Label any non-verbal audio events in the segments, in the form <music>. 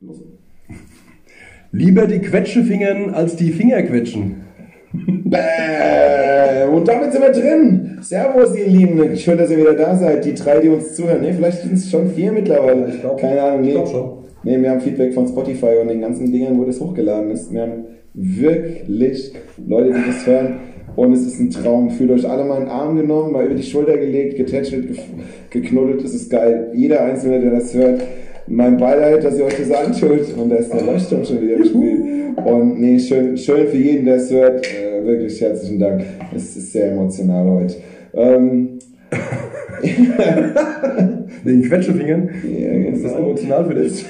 Los. <laughs> Lieber die Quetschefingern als die Fingerquetschen. <laughs> Bäh. Und damit sind wir drin. Servus, ihr Lieben. Schön, dass ihr wieder da seid. Die drei, die uns zuhören. Ne, vielleicht sind es schon vier mittlerweile. Ich glaub- Keine Ahnung. ich Nee. glaub schon. Nee, wir haben Feedback von Spotify und den ganzen Dingern, wo das hochgeladen ist. Wir haben wirklich Leute, die das hören. Und es ist ein Traum. Fühlt euch alle mal in den Arm genommen, mal über die Schulter gelegt, getätschelt, geknuddelt. Es ist geil. Jeder Einzelne, der das hört, mein Beileid, dass ihr euch das antut. Und da ist der Leuchtturm schon wieder im Spiel. Und nee, schön, schön für jeden, der es hört. Äh, wirklich herzlichen Dank. Es ist sehr emotional heute. Ähm, <laughs> Wegen Quetschefingern. ja, Ist das genau. emotional für dich?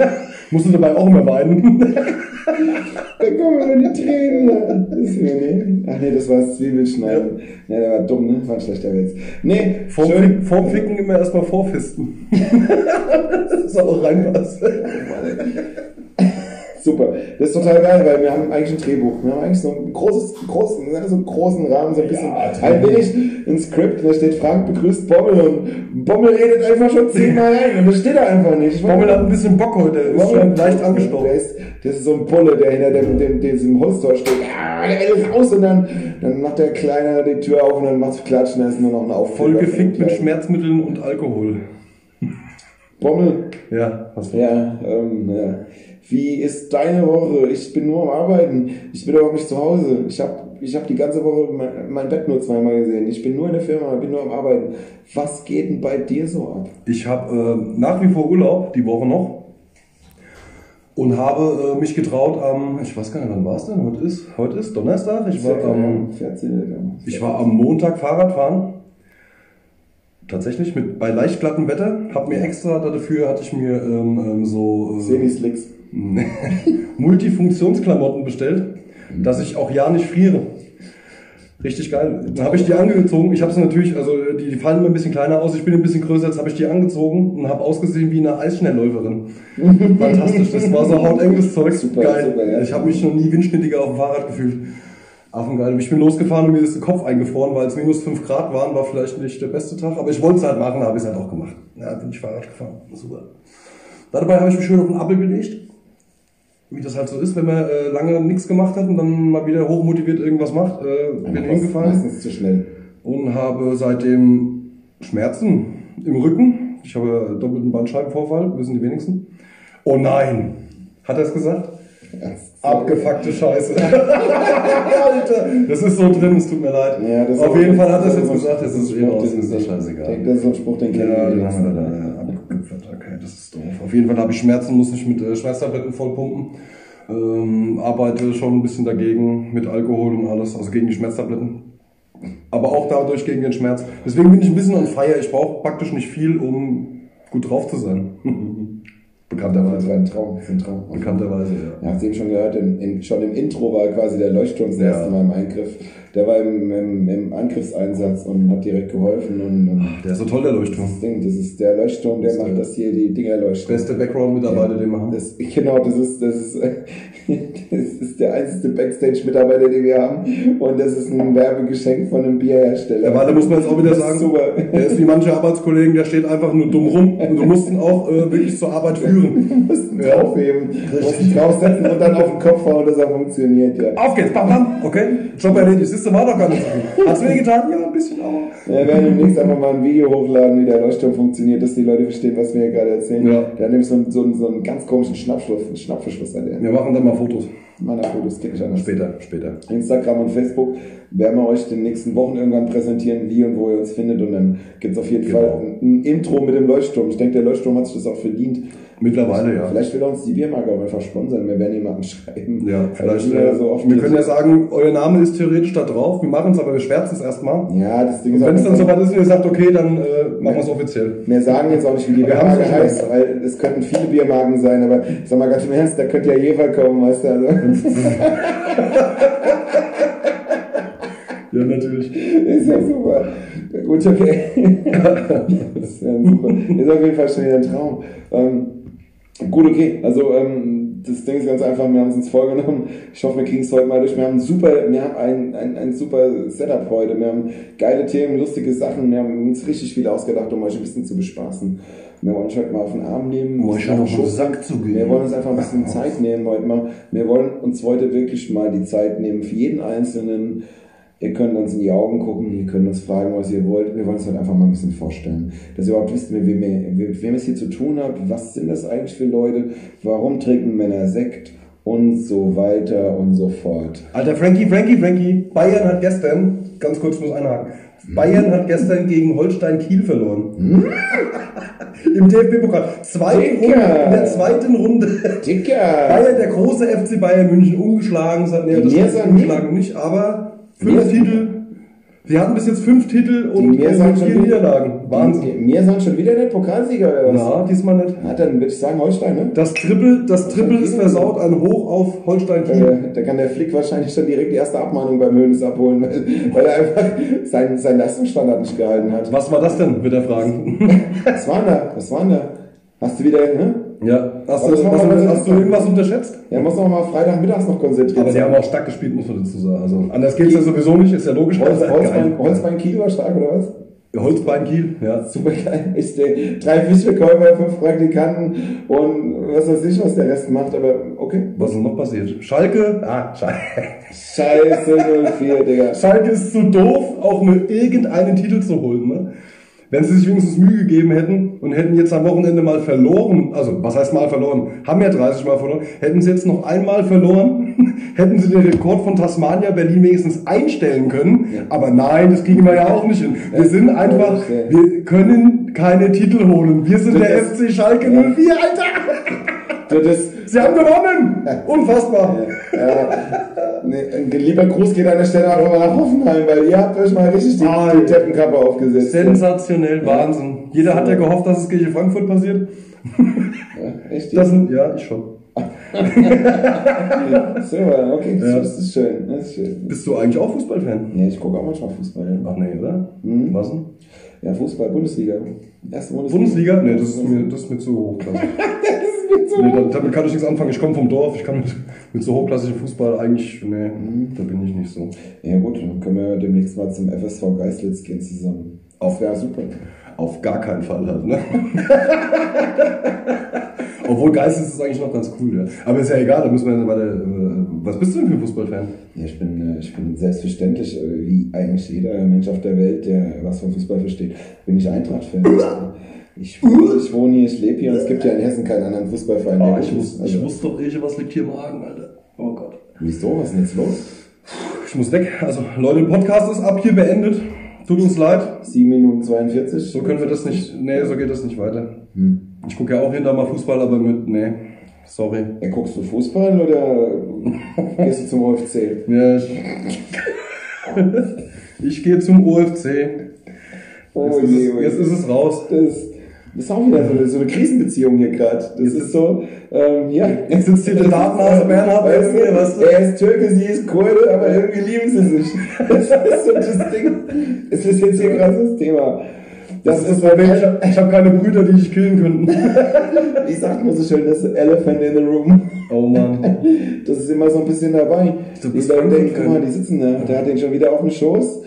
<laughs> Musst du dabei auch immer weinen? <laughs> Da kommen immer die Tränen. Das ist mir, nee. Ach nee, das war das Zwiebelschneiden. Nee, der war dumm, ne? War ein schlechter Witz. Nee, Vorm, vorm Ficken immer erstmal vorfisten. <laughs> das ist auch reinpasst. Super. Das ist total geil, weil wir haben eigentlich ein Drehbuch. Wir haben eigentlich so ein großes, großen, so einen großen Rahmen, so ein bisschen, Ja, ein wenig ein Skript, da steht Frank begrüßt Bommel und Bommel redet einfach schon zehnmal ein und das steht da einfach nicht. Ich Bommel hat ein bisschen Bock heute, ist schon leicht ist, das ist so ein Bulle, der hinter dem, dem, diesem Holztor steht. Ja, der will raus und dann, dann macht der Kleine die Tür auf und dann macht's Klatschen, da ist nur noch ein Aufkleber. Voll gefickt mit. Schmerzmitteln und Alkohol. Bommel, Ja, hast du. ja, ähm, ja. Wie ist deine Woche? Ich bin nur am Arbeiten. Ich bin überhaupt nicht zu Hause. Ich habe ich hab die ganze Woche mein, mein Bett nur zweimal gesehen. Ich bin nur in der Firma, bin nur am Arbeiten. Was geht denn bei dir so ab? Ich habe äh, nach wie vor Urlaub, die Woche noch. Und habe äh, mich getraut am, ich weiß gar nicht, wann war es denn? Heute ist, heute ist Donnerstag. Ich war, am, 14. ich war am Montag Fahrradfahren. Tatsächlich mit, bei leicht glattem Wetter. Hab mir extra dafür, hatte ich mir ähm, ähm, so äh, Semi-Slicks. <laughs> Multifunktionsklamotten bestellt, dass ich auch ja nicht friere. Richtig geil. Dann habe ich die angezogen. Ich habe sie natürlich, also die, die fallen immer ein bisschen kleiner aus. Ich bin ein bisschen größer. Jetzt habe ich die angezogen und habe ausgesehen wie eine Eisschnellläuferin. <laughs> Fantastisch. Das war so hautenges Zeug. Super, geil. super, ja. Ich habe mich noch nie windschnittiger auf dem Fahrrad gefühlt. Affengeil. Ich bin losgefahren und mir ist der Kopf eingefroren, weil es minus 5 Grad waren. War vielleicht nicht der beste Tag, aber ich wollte es halt machen, habe ich es halt auch gemacht. Ja, bin ich Fahrrad gefahren. Super. Dabei habe ich mich schön auf den Appel gelegt wie das halt so ist, wenn man äh, lange nichts gemacht hat und dann mal wieder hochmotiviert irgendwas macht. Äh, bin hingefallen Meistens zu schnell. und habe seitdem Schmerzen im Rücken. Ich habe doppelten Bandscheibenvorfall, wissen die wenigsten. Oh nein, hat er es gesagt? Abgefuckte Scheiße. <laughs> Alter, das ist so drin, es tut mir leid. Ja, Auf jeden Fall hat er es jetzt gesagt, es ist eh den- ist das scheißegal. Das ist so ein Spruch, den kennen Ja, wir doof. Auf jeden Fall habe ich Schmerzen, muss ich mit äh, Schmerztabletten vollpumpen. Ähm, arbeite schon ein bisschen dagegen mit Alkohol und alles, also gegen die Schmerztabletten. Aber auch dadurch gegen den Schmerz. Deswegen bin ich ein bisschen on fire. Ich brauche praktisch nicht viel, um gut drauf zu sein. <laughs> Bekannterweise. ein Traum, das ist ein Traum. Bekannterweise, ja. Ja, hast du eben schon gehört, in, in, schon im Intro war quasi der Leuchtturm das Ja. erste Mal im Eingriff. Der war im, im, im Angriffseinsatz und hat direkt geholfen. Und, und Der ist so toll, der Leuchtturm. das Ding, das ist der Leuchtturm, der Das macht, dass hier die Dinger leuchten. Beste Background-Mitarbeiter, den wir haben. Das, <laughs> genau, das ist, das ist, <laughs> das ist der einzige Backstage-Mitarbeiter, den wir haben. Und das ist ein Werbegeschenk von einem Bierhersteller. Ja, da muss man jetzt auch wieder sagen, Super. der ist wie manche Arbeitskollegen, der steht einfach nur dumm rum und du musst ihn auch äh, wirklich zur Arbeit führen. <laughs> Du musst ihn draufheben, du musst ihn draufsetzen und dann auf den Kopf hauen, dass er funktioniert, ja. Auf geht's, bam, bam, okay, Job erledigt, siehst du, war doch gar nicht so viel. Hat's wehgetan? Ja, ein bisschen, aber... Wir werden demnächst einfach mal ein Video hochladen, wie der Leuchtturm funktioniert, dass die Leute verstehen, was wir hier gerade erzählen. Ja. Der hat nämlich so einen, so so einen ganz komischen Schnappverschluss an der. Wir machen dann mal Fotos. Meiner Fotos geht nicht anders. Später, später. Instagram und Facebook werden wir euch in den nächsten Wochen irgendwann präsentieren, wie und wo ihr uns findet. Und dann gibt's auf jeden Genau. Fall ein, ein Intro mit dem Leuchtturm. Ich denke, der Leuchtturm hat sich das auch verdient. Mittlerweile, ja. Vielleicht will er uns die Biermarke auch einfach sponsern. Wir werden jemanden schreiben. Ja, vielleicht. Wir Äh, so wir können ja sagen, euer Name ist theoretisch da drauf. Wir machen es, aber wir schwärzen es erstmal. Ja, das Ding ist wenn es dann soweit ist und ihr sagt, okay, dann äh, machen wir es offiziell. Wir sagen jetzt auch nicht, wie die Biermarke heißt, weil es könnten viele Biermarken sein, aber ich sag mal ganz im Ernst, da könnte ja Jever kommen, weißt du, also. <laughs> Ja, natürlich. Ist ja super. Gut, okay. <laughs> Ist ja super. Ist auf jeden Fall schon wieder ein Traum. Ähm, gut, okay. Also, ähm, das Ding ist ganz einfach, wir haben es uns vorgenommen. Ich hoffe, wir kriegen es heute mal durch. Wir haben super, wir haben ein, ein, ein super Setup heute. Wir haben geile Themen, lustige Sachen. Wir haben uns richtig viel ausgedacht, um euch ein bisschen zu bespaßen. Wir wollen uns heute mal auf den Arm nehmen. Euch schon Nach auf den. Sack zu gehen. Wir wollen uns einfach ein bisschen Zeit nehmen heute mal. Wir wollen uns heute wirklich mal die Zeit nehmen für jeden Einzelnen. Ihr könnt uns in die Augen gucken, ihr könnt uns fragen, was ihr wollt. Wir wollen uns heute einfach mal ein bisschen vorstellen. Dass ihr überhaupt wisst, mit wem ihr, mit wem es hier zu tun habt, was sind das eigentlich für Leute, warum trinken Männer Sekt und so weiter und so fort. Alter Frankie, Frankie, Frankie, Bayern hat gestern, ganz kurz muss einhaken, Bayern hat gestern gegen Holstein Kiel verloren. Im DFB-Pokal. Zweite. Runde, in der zweiten Runde. Dicker! Bayern, der große FC Bayern München, ungeschlagen. Nee, Die das mir heißt sagen ungeschlagen nicht, aber fünf Titel. Sie hatten bis jetzt fünf Titel und vier Niederlagen. Wahnsinn. Mir sind schon wieder nicht Pokalsieger oder was? Na, diesmal nicht. Na, dann würde ich sagen Holstein, ne? Das Triple, das Triple ist versaut, ein Hoch auf Holstein. Äh, da kann der Flick wahrscheinlich schon direkt die erste Abmahnung beim Hönes abholen, weil, weil er einfach seinen, seinen Leistungsstandard nicht gehalten hat. Was war das denn, wird er fragen. <laughs> Was war denn da? Was war denn da? Hast du wieder, ne? ja, hast du, mal ganz hast du irgendwas unterschätzt? Er muss auch mal Freitagmittags noch konzentriert Aber die sein. haben auch stark gespielt, muss man dazu sagen. Also anders geht's ja sowieso nicht, ist ja logisch. Holz, Holzbein. Holzbein Kiel war stark, oder was? Holzbein Kiel, ja. Super geil. Ich denke, drei Fischverkäufer, fünf Praktikanten und was weiß ich, was der Rest macht, aber okay. Was ist noch passiert? Schalke? Ah, Schalke. Scheiße 04, Digga. Schalke ist zu doof, auch nur irgendeinen Titel zu holen. Ne? Wenn sie sich wenigstens Mühe gegeben hätten und hätten jetzt am Wochenende mal verloren, also was heißt mal verloren, haben ja 30 Mal verloren, hätten sie jetzt noch einmal verloren, <laughs> hätten sie den Rekord von Tasmania Berlin wenigstens einstellen können. Aber nein, das kriegen wir ja auch nicht hin. Wir sind einfach, wir können keine Titel holen. Wir sind der Das- FC Schalke 04, Alter! Das, Sie haben gewonnen! Unfassbar! Nee, lieber Gruß geht an der Stelle auch nochmal nach Hoffenheim, weil ihr habt euch mal richtig die, Alter. die Teppenkappe aufgesetzt. Sensationell, Wahnsinn. Jeder hat ja gehofft, dass es gegen Frankfurt passiert. Ja, echt? Das sind, ja, ich schon. <laughs> so, okay, das, Ja. das ist schön. Das ist schön. Bist du eigentlich auch Fußballfan? Ja, ich gucke auch manchmal Fußball. Ach nee, oder? Was denn? Ja Fußball, Bundesliga. Erste Bundesliga. Bundesliga? Nee, das ist mir, das ist mir zu hochklassig. <laughs> nee, da- damit kann ich nichts anfangen. Ich komme vom Dorf. Ich kann mit, mit so hochklassischem Fußball eigentlich, nee, da bin ich nicht so. Ja gut, dann können wir demnächst mal zum FSV Geislitz gehen zusammen. Auf, ja, super. Auf gar keinen Fall halt, ne? <laughs> Obwohl Geist ist es eigentlich noch ganz cool, ja. Aber ist ja egal, da müssen wir bei der, äh, was bist du denn für ein Fußballfan? Ja, ich bin, äh, ich bin selbstverständlich, äh, wie eigentlich jeder Mensch auf der Welt, der was von Fußball versteht, bin ich Eintracht-Fan. Ich, wohne- ich wohne hier, ich lebe hier und es gibt ja in Hessen keinen anderen Fußballverein. Oh, ich, ist. wusste, ich wusste doch eh, was liegt hier im Magen, Alter. Oh Gott. Wieso? Was ist denn jetzt los? Ich muss weg. Also, Leute, der Podcast ist ab hier beendet. Tut uns leid. 7 Minuten 42. So können wir das nicht, nee, so geht das nicht weiter. Ich gucke ja auch hinter mal Fußball, aber mit, nee, sorry. Ja, guckst du Fußball oder <laughs> gehst du zum OFC? Ja, ich, ich gehe zum OFC. Oh Jetzt, ist je, es, oh je. jetzt ist es raus. Das, das ist auch wieder so eine, so eine Krisenbeziehung hier gerade. Das ist so, ähm, ja. <laughs> Jetzt sitzt hier der Datenhase Bernhard bei mir, weißt du? Er ist Türke, sie ist Kurde, aber irgendwie lieben sie sich. <laughs> Das ist so das Ding. Es ist jetzt hier gerade das Thema. Das, Das ist, ist das Problem. Ich habe hab keine Brüder, die dich killen könnten. wie sagt man so schön, das Elephant in the Room. Oh Mann. <laughs> Das ist immer so ein bisschen dabei. Du Die bist denken, Frankfurt-Fan. guck mal, die sitzen da. Der hat den schon wieder auf dem Schoß.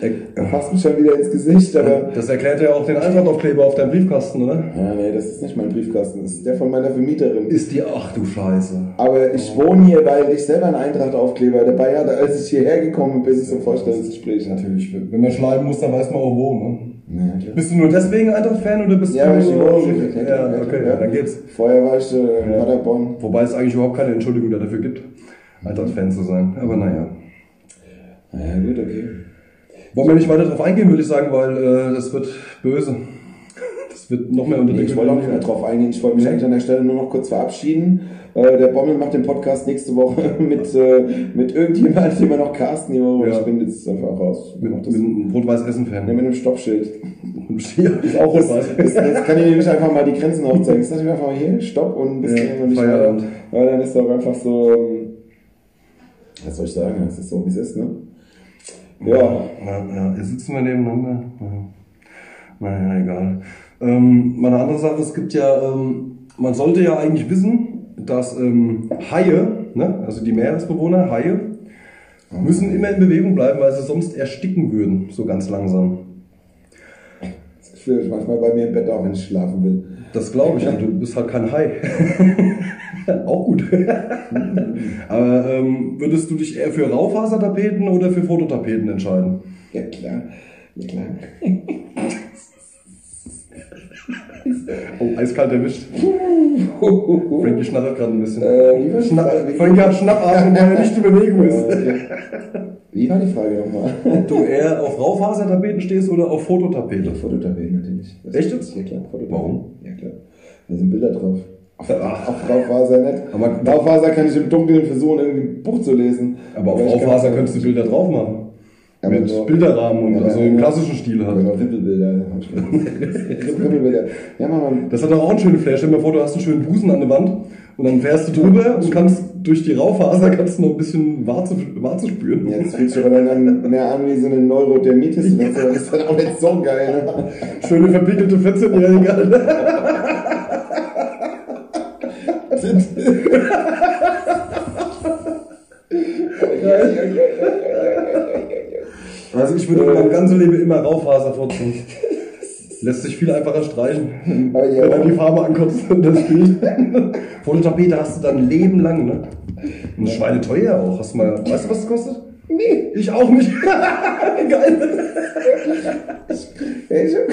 Passt mir schon wieder ins Gesicht, aber. Das erklärt ja auch den Eintragtaufkleber auf deinem Briefkasten, oder? Ja, nee, das ist nicht mein Briefkasten. Das ist der von meiner Vermieterin. Ist die, ach du Scheiße. Aber ich wohne hier, weil ich selber einen Eintracht-Aufkleber dabei hatte, als ich hierher gekommen bin, bis ich zum Vorstellungsgespräch. Natürlich, wenn man schreiben muss, dann weiß man auch wo, ne? Ja, klar. Bist du nur deswegen Eintracht-Fan oder bist Ja, du... ich gekriegt hätte. Ja, okay, ja, dann geht's. Vorher war ich äh, in Paderborn. Wobei es eigentlich überhaupt keine Entschuldigung dafür gibt, Eintracht-Fan zu sein. Aber naja. Ja, gut, okay. Wollen wir nicht weiter darauf eingehen, würde ich sagen, weil äh, das wird böse. Das wird noch mehr unter Nee, ich wollte auch nicht mehr drauf eingehen. Ich wollte mich eigentlich an der Stelle nur noch kurz verabschieden. Äh, der Bommel macht den Podcast nächste Woche <laughs> mit, äh, mit irgendjemandem, den wir noch casten. hier. Ja. Ich bin jetzt einfach raus. Mit, Mach mit einem Ja, Rot-Weiß-Essen-Fan. mit einem Stoppschild. Ja, <laughs> ist auch Rot-Weiß. Jetzt, jetzt kann ich nämlich einfach mal die Grenzen aufzeigen. Ich einfach mal hier, Stopp und ein bisschen Ja, und nicht Feierabend. weiter. Weil dann ist doch einfach so, ähm, was soll ich sagen, es ist so, wie es ist, ne? Ja, Ja, ja, jetzt sitzen wir nebeneinander. Ja. Naja, egal. Ähm, mal eine andere Sache, es gibt ja, ähm, man sollte ja eigentlich wissen, dass ähm, Haie, ne, also die Meeresbewohner, Haie, müssen immer in Bewegung bleiben, weil sie sonst ersticken würden, so ganz langsam. das Gefühl, ich manchmal bei mir im Bett auch, wenn ich schlafen will. Das glaube ich, du bist halt kein Hai. <laughs> Auch gut. <laughs> Aber ähm, würdest du dich eher für Raufasertapeten oder für Fototapeten entscheiden? Ja, klar. Ja, klar. <laughs> <laughs> Oh, eiskalt erwischt. Frankie schnattert gerade ein bisschen. Äh, Frage? Frankie hat Schnappatmung, weil er nicht in Bewegung ist. Wie war die Frage nochmal? <laughs> Du eher auf Raufasertapeten stehst oder auf Fototapete? Fototapeten natürlich. Das Echt jetzt? Ja, klar. Fototapeten. Warum? Ja, klar. Da sind Bilder drauf. Auf, Ach. auf Raufaser nicht. Aber- Raufaser kann ich im Dunkeln versuchen, irgendwie ein Buch zu lesen. Aber auf Raufaser könntest du Bilder drauf machen. Ja, Mit so- Bilderrahmen und Ja, also ja, im ja. klassischen Stil halt. Genau, Rippelbilder. Rippelbilder. Ja, <laughs> <laughs> mal. Das hat auch einen schönen Flash. Stell dir mal vor, du hast einen schönen Busen an der Wand und dann fährst du drüber und kannst durch die Raufaser kannst du noch ein bisschen Warze, Warze spüren. Ja, das fühlt sich aber dann mehr an wie so eine Neurodermitis. oder so. Das ist dann auch nicht so geil. Ne? Schöne verpickelte 14-Jährige. Alter. Also ich würde mein ganzes Leben immer Raufaser vorziehen. <laughs> Lässt sich viel einfacher streichen, ja. wenn dann die Farbe ankotzt und <laughs> das Bild. Fototapete hast du dann Leben lang, ne? Und Schweine teuer auch. Hast du mal, weißt du, was das kostet? Nee. Ich auch nicht. <laughs> Geil. Ich hab,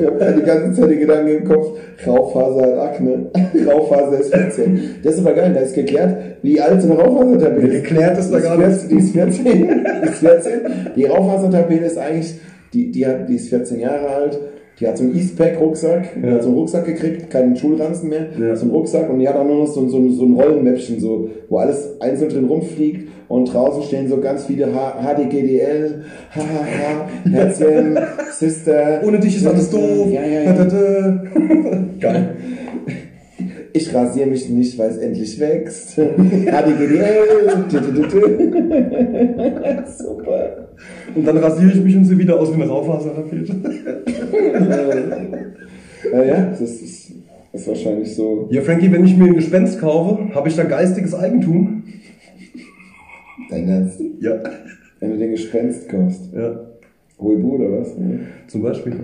ich hab da die ganze Zeit den Gedanken im Kopf, Raufaser hat Akne, <laughs> Raufaser ist 14. Das ist aber geil, da ist geklärt, wie alt so eine Raufasertapete ist. Geklärt ist da Die gar ist 14, Die ist 14. <laughs> Die ist 14. Die Raufasertapete ist eigentlich, die, die, hat, die ist 14 Jahre alt. Die hat so einen Eastpack-Rucksack, Ja. hat so einen Rucksack gekriegt, keinen Schulranzen mehr, Ja. so einen Rucksack und die hat auch nur noch so, so, so ein Rollenmäppchen, so, wo alles einzeln drin rumfliegt und draußen stehen so ganz viele HDGDL, HHH, Herzchen, <laughs> Sister. Ohne dich ist alles doof. Ja, ja, ja. <laughs> Geil. Ich rasiere mich nicht, weil es endlich wächst. <laughs> HDGDL. Super. Und dann rasiere ich mich und sehe wieder aus wie eine Raufaserrakete. Ja, ja, das ist, ist wahrscheinlich so. Ja, Frankie, wenn ich mir ein Gespenst kaufe, habe ich da geistiges Eigentum? Dein Ernst. Ja. Wenn du den Gespenst kaufst. Ja, Huibu oder was? zum Beispiel. <laughs>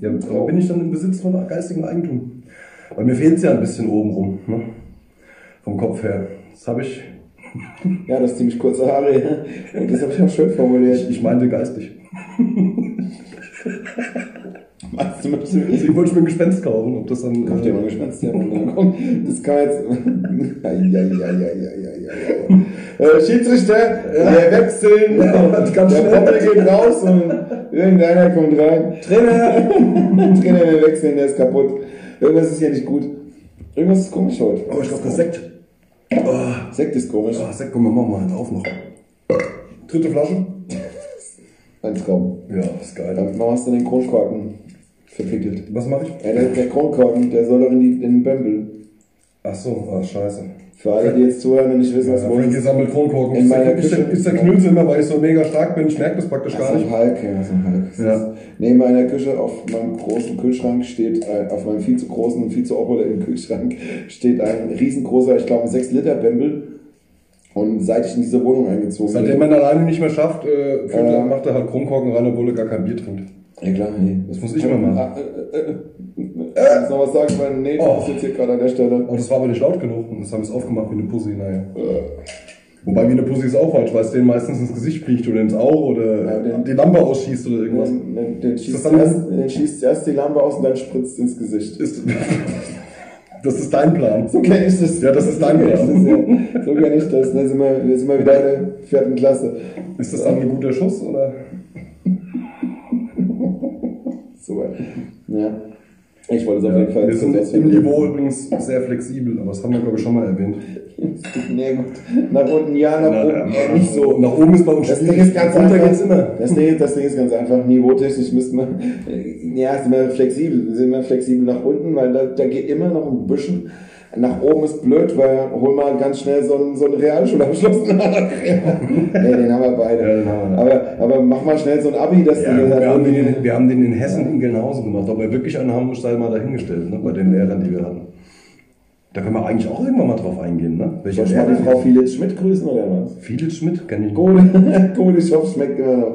Ja, aber bin ich dann im Besitz von geistigem Eigentum? Weil mir fehlt es ja ein bisschen oben rum, ne? Vom Kopf her. Das habe ich, <laughs> Ja, das ist ziemlich kurze Haare. ja. <laughs> Und das habe ich auch schön formuliert. ich, ich meinte geistig. Meinst du Deswegen wollte ich mir ein Gespenst kaufen, ob das dann. Kauf dir mal ein Gespenst, ja. Mann. <laughs> Komm, Das kann jetzt. <laughs> Eieieiei. Äh, Schiedsrichter, wir wechseln. ganz der. Poppel geht raus und irgendeiner kommt rein. Trainer! Trainer, wir wechseln, der ist kaputt. Irgendwas ist hier nicht gut. Irgendwas ist komisch heute. Oh, ich glaube, das Sekt. Oh, Sekt ist komisch. oh, Sekt, komm, wir machen mal einen auf noch. Dritte Flasche? Ein Traum. Ja, ist geil. Dann machst du den Kronkorken verwickelt. Was mache ich? Ja, der, der Kronkorken, der soll doch in, die, in den Bömbel. Ach so, ah, scheiße. Für alle, die jetzt zuhören und nicht wissen, was Ja. Frankie sammelt Kronkorken. In Ist meiner ist, der, Küche- ist der Knülse immer, weil ich so mega stark bin. Ich merke das praktisch gar So nicht. ein Hulk, ja, so ein Hulk. Das Ja. ist- Neben meiner Küche auf meinem großen Kühlschrank steht, äh, auf meinem viel zu großen und viel zu opulenten <laughs> Kühlschrank steht ein riesengroßer, ich glaube, 6 Liter Bembel. Und seit ich in diese Wohnung eingezogen Seitdem man alleine nicht mehr schafft, äh, Ja. macht er halt Kronkorken rein, obwohl er gar kein Bier trinkt. Ja klar, nee. Das muss ich mal machen. Ah, äh, äh, äh, äh, noch was sagen, weil nee, Oh. das ist jetzt hier gerade an der Stelle. Oh, das war aber nicht laut genug. Und das haben wir es aufgemacht wie eine Pussy, naja. Wobei wie eine Pussy ist auch falsch, weil es denen meistens ins Gesicht fliegt oder ins Auge oder Ja, den- die Lampe ausschießt oder irgendwas. Den, den, den, schießt erst, den schießt erst die Lampe aus und dann spritzt ins Gesicht. Ist, <laughs> das ist dein Plan. So kenne ich das. Ja, das ist dein ich Plan. das, ja. So kenne ich das. Da sind wir, wir sind mal wieder in der vierten Klasse. Ist das dann ein guter Schuss oder? <laughs> So, ja. Ich wollte es auf jeden Fall wir sind im. Niveau übrigens sehr flexibel, aber das haben wir glaube ich schon mal erwähnt. Nee, gut. Nach unten ja, nach Na, oben ja, nicht so. Nach oben ist bei uns Das schwierig. Ding ist ganz Runter einfach. geht's immer. Das Ding, das Ding ist ganz einfach. Niveautechnisch müssten wir, ja, sind wir flexibel. Sind wir flexibel nach unten, weil da, da geht immer noch ein bisschen. Nach oben ist blöd, weil hol mal ganz schnell so einen, so einen Realschulabschluss <laughs> nach. nee, den haben wir beide. Ja, haben wir. aber, aber mach mal schnell so ein Abi, dass Ja, wir, haben den, wir haben den in Hessen in Gelnhausen gemacht. Ob wir wirklich einen haben, sei mal dahingestellt, ne, bei den Lehrern, die wir hatten. Da können wir eigentlich auch irgendwann mal drauf eingehen, ne? Welche Soll ich mal die? Frau Felix Schmidt grüßen oder was? Felix Schmidt, kenne ich nicht. Ich hoffe, es schmeckt immer noch.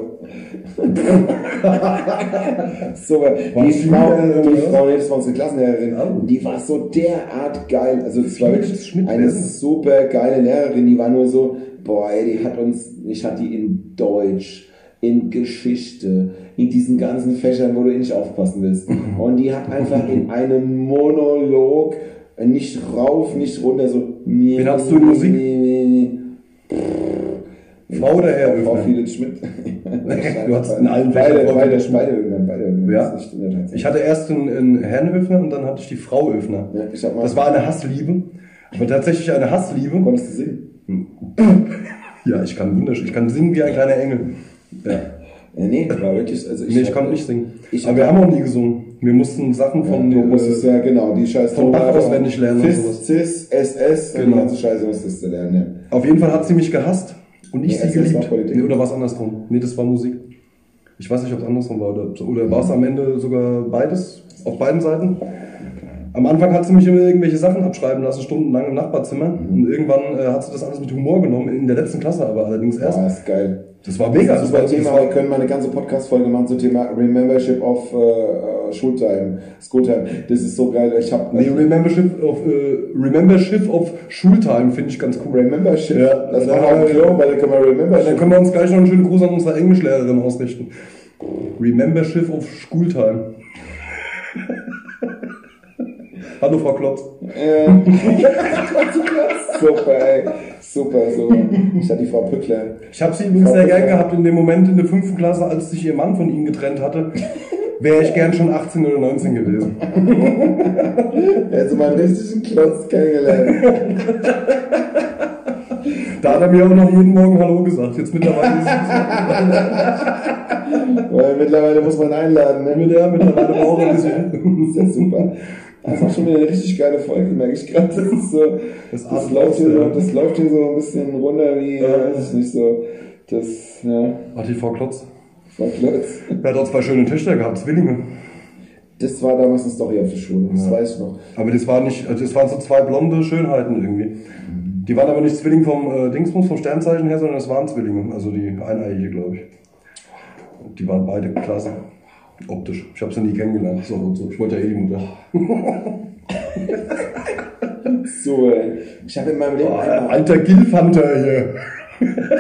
So, die die Frau, die? Frau, nee, das war unsere Klassenlehrerin, die war so derart geil. Also, das war wirklich eine super geile Lehrerin, die war nur so, boah, die hat uns, ich hatte die in Deutsch, in Geschichte, in diesen ganzen Fächern, wo du eh nicht aufpassen willst. Und die hat einfach in <laughs> einem Monolog nicht rauf, nicht runter, so. Wen hattest du in Musik? Frau oder Herr Frau Öfner? Philipp Schmidt. <laughs> Du hattest in allen beide, beide, beide irgendwann, beide. Ja. Ich hatte erst einen, einen Herrn Öfner und dann hatte ich die Frau Öfner. Ja, ich hab mal- Das war eine Hassliebe. Aber tatsächlich eine Hassliebe. Konntest du singen? <laughs> Ja, ich kann wunderschön. Ich kann singen wie ein kleiner Engel. Ja. Ja, nee, war wirklich, also ich. Nee, ich konnte nicht singen. Ich- Aber wir haben auch nie gesungen. Wir mussten Sachen von. du musstest äh, ja, genau, die scheiß von Bach auswendig lernen Fis. Cis, SS, die Genau. ganze Scheiße musstest du lernen, Auf jeden Fall hat sie mich gehasst und ich Nee, sie geliebt. Nee, oder war es andersrum? Nee, das war Musik. Ich weiß nicht, ob es andersrum war. Oder, oder war es am Ende sogar beides? Auf beiden Seiten? Am Anfang hat sie mich immer irgendwelche Sachen abschreiben lassen, stundenlang im Nachbarzimmer. Und irgendwann äh, hat sie das alles mit Humor genommen, in der letzten Klasse aber allerdings erst. Boah, ist geil. Das war mega. Das ist super das Thema, wir können mal eine ganze Podcast-Folge machen zum Thema Remembership of äh, äh, Schultime, Schooltime. Das ist so geil. Ich habe nee, Remembership of, äh, Remembership of Schultime finde ich ganz cool. Remembership. Ja, das dann wir- dem Klo, weil dann können wir Dann Remembership. können wir uns gleich noch einen schönen Gruß an unsere Englischlehrerin ausrichten. Remembership of Schooltime. <laughs> Hallo Frau Klotz. Äh, <laughs> super, ey. Super, super. Ich hatte die Frau Pückler. Ich habe sie übrigens sehr gern gehabt in dem Moment in der fünften Klasse, als sich ihr Mann von ihnen getrennt hatte. Wäre ich gern schon 18 oder 19 gewesen. <laughs> Also mal einen richtigen Klotz kennengelernt. <laughs> Da hat er mir auch noch jeden Morgen Hallo gesagt. Jetzt mittlerweile ist Weil mittlerweile muss man einladen, es ne? mit der mittlerweile auch ein bisschen. Das ist ja super. Das ist auch schon wieder eine richtig geile Folge, merke ich gerade. Das ist so, Das das, läuft hier so, das läuft hier so ein bisschen runter wie, Ja. weiß ich nicht so, das, ja, Frau Klotz. Frau Klotz. Er hat auch zwei schöne Töchter gehabt, Zwillinge. Das war damals eine Story auf der Schule, das Ja. weiß ich noch. Aber das war nicht, also das waren so zwei blonde Schönheiten irgendwie. Die waren aber nicht Zwilling vom äh, Dingsbums, vom Sternzeichen her, sondern das waren Zwillinge. Also die eineiige, glaube ich. Die waren beide klasse. Optisch. Ich habe sie nie kennengelernt. So und so. Ich wollte ja eh die Mutter. <laughs> So, ey. Ich habe in meinem Leben Oh, einmal, alter Gilfhunter hier.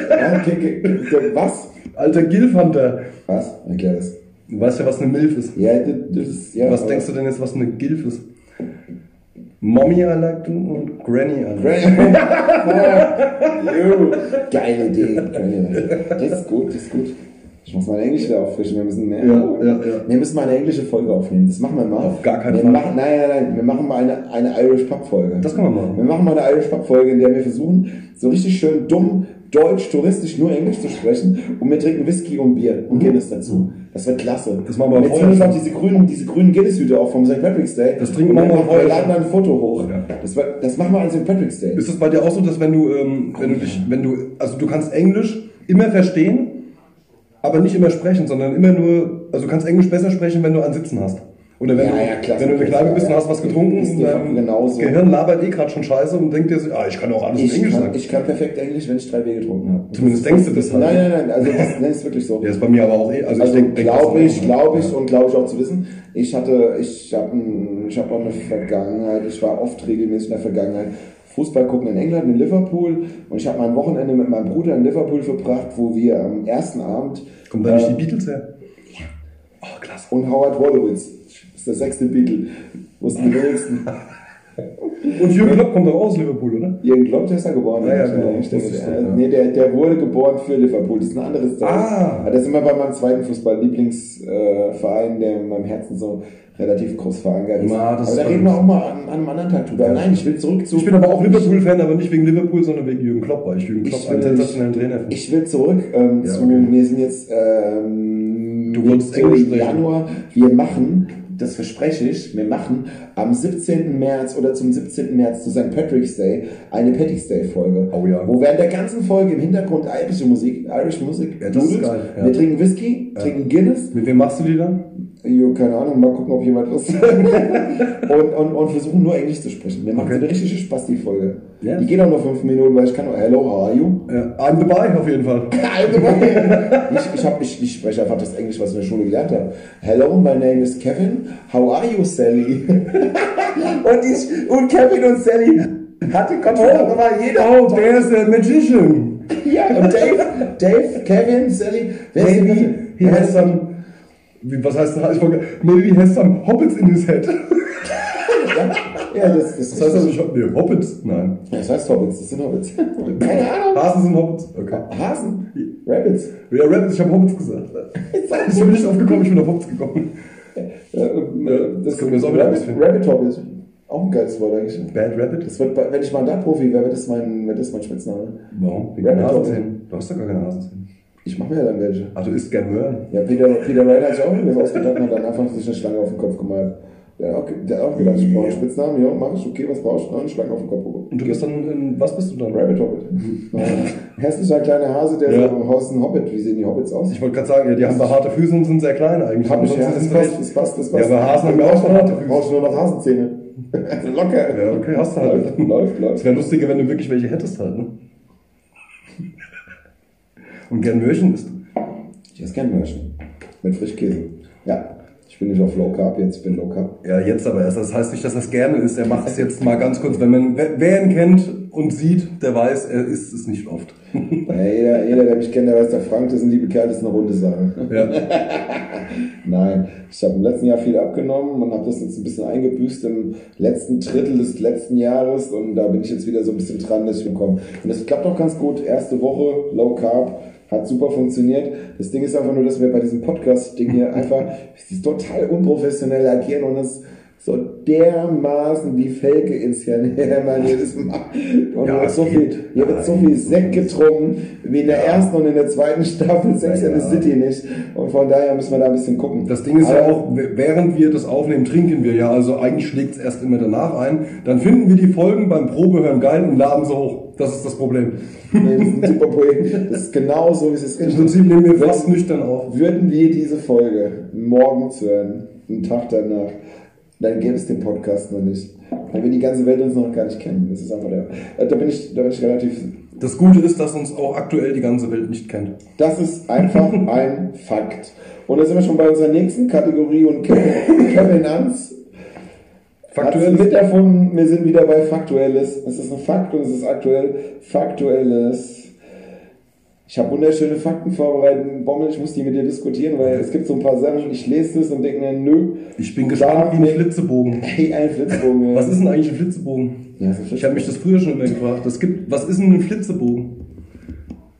ja, okay, okay, was? Alter Gilfhunter. Was? Erklär das. Du weißt ja, was eine Milf ist. Ja, das, ist, ja. was denkst du denn jetzt, was eine Gilf ist? Mommy I like to und Granny I. <laughs> Jo, Geile Idee. Das ist gut, das ist gut. Ich muss meine Englisch wieder auffrischen. Wir müssen mehr. Ja, ja, ja. Wir müssen mal eine englische Folge aufnehmen. Das machen wir mal. Auf gar keinen wir Fall. Machen, nein, nein, nein. Wir machen mal eine, eine Irish Pub Folge. Das können wir machen. Wir machen mal eine Irish Pub Folge, in der wir versuchen, so richtig schön dumm, deutsch, touristisch nur Englisch zu sprechen. Und wir trinken Whisky und Bier und Guinness dazu. Das wird klasse. Das machen wir vorher ziehen uns auch diese grünen, diese grünen Guinness-Hüte auf vom St. Patrick's Day. Das trinken wir vorher Wir laden dann ein Foto hoch. Ja. Das, wird, das machen wir an St. Patrick's Day. Ist es bei dir auch so, dass wenn du, ähm, wenn du dich, wenn du, also du kannst Englisch immer verstehen, aber nicht immer sprechen, sondern immer nur, also du kannst Englisch besser sprechen, wenn du ein Sitzen hast. Oder wenn, Ja, du, ja, wenn du in der Kneipe bist und hast was getrunken Ist dein genauso. Gehirn labert eh gerade schon scheiße und denkt dir so, ah, ich kann auch alles in Ich Englisch kann, sagen. ich kann perfekt Englisch, wenn ich drei Bier getrunken habe. Zumindest denkst du das halt. Nein, nein, nein, also das, das ist wirklich so. Ja, ist bei mir aber auch eh, also, Also ich denke, glaube ich, glaube ich und glaube ich auch zu wissen. Ich hatte, ich habe ich hab auch eine Vergangenheit, ich war oft regelmäßig in der Vergangenheit Fußball gucken in England, in Liverpool und ich habe mein Wochenende mit meinem Bruder in Liverpool verbracht, wo wir am ersten Abend Kommt da nicht äh, die Beatles her? Oh, klasse. und Howard Wolowitz, das ist der sechste Beatle, wussten die wenigsten. <laughs> Und Jürgen Klopp kommt doch aus Liverpool, oder? Jürgen Klopp, der ist da geboren. Ja, ja, genau. Denke, Das ist der, ja. nee, der, der wurde geboren für Liverpool. Das ist ein anderes Story. Ah. Aber Da sind wir bei meinem zweiten Fußball-Lieblingsverein, der in meinem Herzen so relativ groß verankert ist. Na, das aber da ist reden wir auch mal an, an einem anderen Tag drüber. Nein, ich will zurück zu. Ich bin aber auch Liverpool-Fan, aber nicht wegen Liverpool, sondern wegen Jürgen Klopp, weil ich Jürgen Klopp Ich einen sensationellen Trainer finde. Ich will zurück ähm, Ja, zu, okay. wir sind jetzt ähm, Du wolltest. Januar. Wir machen, das verspreche ich, wir machen am 17. März oder zum 17. März zu St. Patrick's Day eine Patty's Day Folge. Oh ja. Wo während der ganzen Folge im Hintergrund irische Musik, Irish Musik, Ja, das ist geil, ja. Wir trinken Whisky, trinken Guinness. Mit wem machst du die dann? Jo, keine Ahnung, mal gucken, ob jemand hat. <laughs> und, und, und versuchen nur Englisch zu sprechen. Wir machen Okay. so eine richtige Spaß-Folge. Ja. Die geht auch nur fünf Minuten, weil ich kann nur Hello, how are you? Ja, I'm dabei auf jeden Fall. <laughs> ich, ich, hab, ich, ich spreche einfach das Englisch, was ich in der Schule gelernt habe. Hello, my name is Kevin. How are you, Sally? <laughs> <laughs> und, ich, und Kevin und Sally hatte Kontakt, aber jeder. Oh, there's a magician. Ja, und Dave, Dave, Kevin, Sally. Wer ist Maybe he has some. Was heißt das? Ich wollte- Maybe he has some hobbits in his head. <laughs> Ja, das, das, Das heißt also, ich hab, nee, Hobbits? Nein. das heißt Hobbits, das sind Hobbits. <laughs> Keine Ahnung. Hasen sind Hobbits. Okay. Hasen, Rabbits. Ja, Rabbits, ich habe Hobbits gesagt. Ich bin nicht drauf gekommen, ich bin auf Hobbits gekommen. Das können wir wieder Rabbit. Rabbit Hobbit. Auch ein geiles Wort eigentlich. Bad Rabbit? Das wird, wenn ich Mandatprofi wäre, wäre das mein, wäre das mein Spitzname. Warum? Wegen Rabbit Nasenzähnen. Du hast doch gar keine Nasenzähne. Ich mache mir ja dann welche. Ah, du isst gern Möhren. Ja, Peter, Peter Wright hat sich auch irgendwas ausgedacht und hat dann einfach sich eine Schlange auf den Kopf gemalt. Der hat auch, der hat auch gedacht, ich brauche einen Spitznamen, ja, mach ich, okay, was brauchst du? Eine Schlange auf den Kopf bekommen. Und du bist dann, in, was bist du dann? Rabbit Hobbit. Ja. <laughs> Hässlicher kleiner Hase, der Ja. so im Haus ein Hobbit. Wie sehen die Hobbits aus? Ich wollte gerade sagen, ja, die haben behaarte Füße und sind sehr klein eigentlich. Hab ich, ja, das passt, das passt, das Ja, passt. aber Hasen haben ja auch behaarte Füße. Brauchst du nur noch Hasenzähne. <laughs> Locker. Ja, okay, hast du halt. Läuft, läuft, Es läuft. wäre lustiger, wenn du wirklich welche hättest halt, ne? Und gern Möhrchen isst. Ich esse gern Mörchen. Mit Frischkäse. Ja. Ich bin nicht auf Low Carb jetzt, ich bin Low Carb. Ja, jetzt aber erst. Das heißt nicht, dass er es gerne isst. Er macht es jetzt mal ganz kurz. Wenn man, wer, ihn kennt und sieht, der weiß, er isst es nicht oft. Ja, jeder, jeder, der mich kennt, der weiß, der Frank, das ist ein liebe Kerl, das ist eine runde Sache. Ja. <laughs> Nein, ich habe im letzten Jahr viel abgenommen und habe das jetzt ein bisschen eingebüßt im letzten Drittel des letzten Jahres und da bin ich jetzt wieder so ein bisschen dran, dass ich bekomme. Und das klappt auch ganz gut. Erste Woche, Low Carb, hat super funktioniert. Das Ding ist einfach nur, dass wir bei diesem Podcast-Ding hier <laughs> einfach total unprofessionell agieren und es so dermaßen die Felge ins Hirn hämmern jedes Mal. Und Ja, ja, so viel, hier wird so viel Sekt getrunken, wie in der ersten und in der zweiten Staffel Sex Ja, and the ja. City nicht. Und von daher müssen wir da ein bisschen gucken. Das Ding ist ja Aber- auch, während wir das aufnehmen, trinken wir ja. Also eigentlich schlägt es erst immer danach ein. Dann finden wir die Folgen beim Probehören geil und laden sie hoch. Das ist das Problem. <laughs> Nee, das ist ein super Projekt. Das ist genau so, wie es ist. Im Prinzip nehmen wir fast nüchtern auf. Würden wir diese Folge morgens hören, einen Tag danach, dann gäbe es den Podcast noch nicht. Weil wir die ganze Welt uns noch gar nicht kennen. Das ist einfach der. äh, Da bin ich, da bin ich relativ. Das Gute ist, dass uns auch aktuell die ganze Welt nicht kennt. Das ist einfach <laughs> ein Fakt. Und da sind wir schon bei unserer nächsten Kategorie und Kevin, Kevin Anz Faktuell mit davon, wir sind wieder bei Faktuelles. Es ist ein Fakt und es ist aktuell Faktuelles. Ich habe wunderschöne Fakten vorbereitet. Bommel, ich muss die mit dir diskutieren, weil es gibt so ein paar Sachen, ich lese das und denke mir, nö. Ich bin gespannt wie ein Flitzebogen. <laughs> Hey, ein Flitzbogen. Was ist denn eigentlich ein Flitzebogen? Ja, Ich habe mich das früher schon immer gefragt. Das gibt, was ist denn ein Flitzebogen?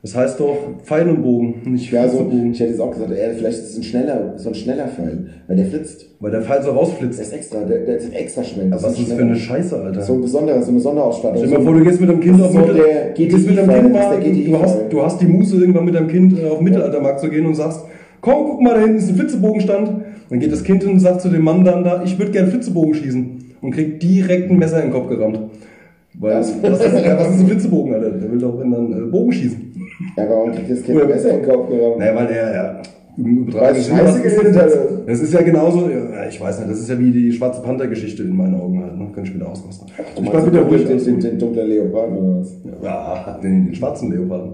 Das heißt doch Pfeil und Bogen, nicht Ja, so, Flitzebogen. ich hätte jetzt auch gesagt, ey, vielleicht ist es ein schneller, so ein schneller Pfeil, weil der flitzt. Weil der Pfeil so Der rausflitzt. ist extra, der, der ist extra schnell. Aber was ist das für eine Scheiße, Alter? So ein besonderer, so eine Sonderausstattung. Stell dir mal vor, du gehst mit deinem Kind auf ist so Mittel- der gehst mit deinem Kind ist mal, der du, hast, du hast die Muße irgendwann mit deinem Kind äh, auf den Mittelaltermarkt zu gehen und sagst, komm, guck mal, da hinten ist ein Flitzebogenstand. Dann geht das Kind hin und sagt zu dem Mann dann da, ich würde gern Flitzebogen schießen. Und kriegt direkt ein Messer in den Kopf gerammt. Weil, was, Ja. <laughs> ist, ja, was ist ein Flitzebogen, Alter? Der will doch in dann äh, Bogen schießen. Ja, warum kriegt das Kind besser in den Kopf gerammt? Naja, weil er, ja, im es Sinne, das? ist ja genauso, ja, ich weiß nicht, das ist ja wie die Schwarze Panther-Geschichte in meinen Augen halt, ne? Könnte ich wieder ausrasten. Du ich meinst wieder ruhig. den, den, den dunklen Leoparden oder was? Ja, den, den schwarzen Leoparden.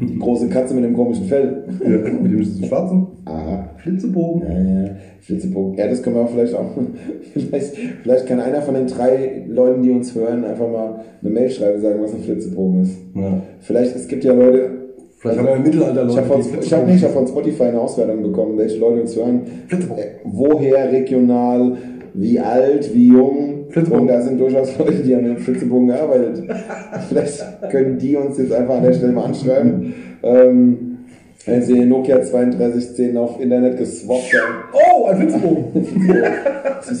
Die große Katze mit dem komischen Fell. Ja, mit dem schwarzen Aha. Flitzebogen. Ja, ja. Flitzebogen. Ja, das können wir auch vielleicht auch. <laughs> Vielleicht, vielleicht kann einer von den drei Leuten, die uns hören, einfach mal eine Mail schreiben und sagen, was ein Flitzebogen ist. Ja. Vielleicht, es gibt ja Leute. Vielleicht haben wir im Mittelalter Ich Leute, habe von, ich hab nicht, ich hab von Spotify eine Auswertung bekommen, welche Leute uns hören. Äh, woher regional, wie alt, wie jung. Flitzebogen. Und da sind durchaus Leute, die haben mit dem Flitzebogen gearbeitet. Vielleicht können die uns jetzt einfach an der Stelle mal anschreiben. Ähm, wenn sie Nokia 3210 auf Internet geswappt haben. Oh, ein Flitzebogen. <laughs> Das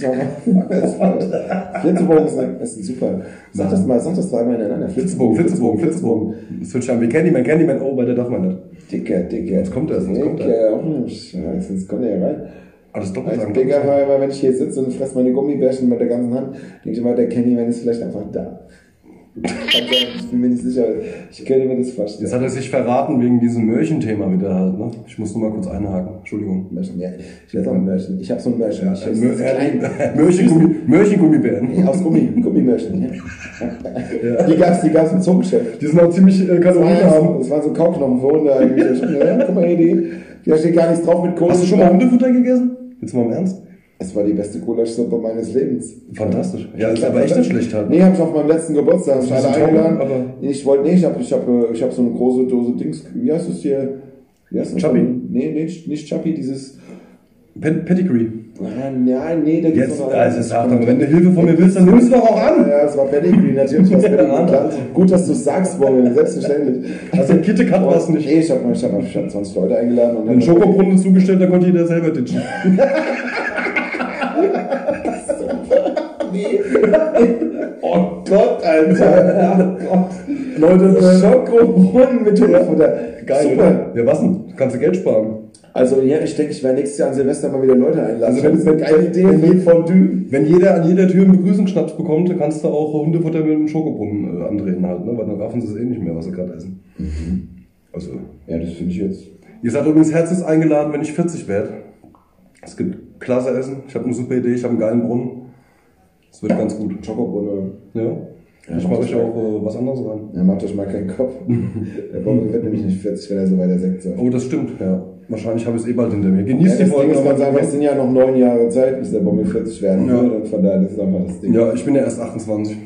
Flitzebogen ist ein, ist ein super. Sag das mal, sag das dreimal hintereinander. Flitzebogen, Flitzebogen, Flitzebogen. Das hört sich an wie Candyman, Candyman, oh, bei der darf man nicht. Dicker, dicker. Jetzt kommt er, jetzt kommt er. Dicker, oh, Scheiße, jetzt kommt er ja rein. Ah, das doppelt Als sagen. Dicker war immer, wenn ich hier sitze und fresse meine Gummibärchen mit der ganzen Hand, denke ich immer, der Kenny, wenn ist vielleicht einfach da. Ich bin mir nicht sicher. Ich könnte mir das vorstellen. Jetzt hat er sich verraten wegen diesem Mörchen-Thema wieder halt, ne? Ich muss nur mal kurz einhaken. Entschuldigung. Märchen, ja. Ich werde auch ein Märchen. Ich habe so ein Märchen. ich Mör- das klein. Mörchengummi- <laughs> Mörchengummibären. Nee, aus Gummi, Gummimärchen. Ja. <laughs> Die gab's, die gab's im Zoogeschäft. Die sind auch ziemlich äh, Das waren, kalorienarm. so, das waren so Kauknochen für Hunde eigentlich. <laughs> Ja, guck mal hier, die, da steht gar nichts drauf mit Kohle. Hast du schon mal Hundefutter gegessen? Jetzt mal im Ernst? Es war die beste Gulaschsuppe meines Lebens. Fantastisch. Ja, ist aber echt nicht schlecht halt. Nee, hab ich auf meinem letzten Geburtstag hab ich alle das eingeladen. aber- Nee, ich wollte, nee, ich hab, ich hab, ich hab so eine große Dose Dings, wie heißt das hier? Wie heißt das? Chappi? Nee, nee, nicht Chappi, dieses, Ped Pedigree. nein, nee, da gibt's Jetzt, noch was also sag doch, wenn du Hilfe von mir willst, dann nimmst du doch auch an. Ja, es war Pedigree, natürlich war es Pedigree. Ja. Gut, dass du es sagst, Bommel, selbstverständlich. Also KitKat war es nicht. Nee, ich habe ich hab, ich hab 20 Leute eingeladen und Einen hab- Schokobrunnen zugestellt, da konnte jeder selber ditchen. <laughs> Nee. <laughs> Oh Gott, Alter. Oh Gott. Leute, äh, Schokobrunnen mit Hundefutter. geil, Super. oder? Ja, was denn? Kannst du Geld sparen. Also ja, ich denke, ich werde nächstes Jahr an Silvester mal wieder Leute einladen. Also wenn- das ist eine geile Idee, wenn- Fondue. Wenn jeder an jeder Tür einen Begrüßungsschnaps bekommt, dann kannst du auch Hundefutter mit einem Schokobrunnen äh, andrehen halt, ne? Weil dann raffen sie es eh nicht mehr, was sie gerade essen. Also, Ja, das finde ich jetzt. ihr seid übrigens herzlich eingeladen, wenn ich 40 werde. Es gibt klasse Essen, ich habe eine super Idee, ich habe einen geilen Brunnen. Es wird ganz gut. Schokobrunnen. Ja. Ja, ich mache euch auch äh, was anderes rein. Ja, macht euch mal keinen Kopf. <laughs> Der Bommel wird nämlich nicht 40, wenn er so weiter Sekt sagt. Oh, das stimmt, ja. Wahrscheinlich habe ich es eh bald hinter mir. Ja, Genießt das die Folge. Ding ist ganz einfach, es sind ja noch neun Jahre Zeit, bis der Bommel 40 werden Ja. wird. Und von daher, das ist einfach das Ding. Ja, ich bin ja erst 28.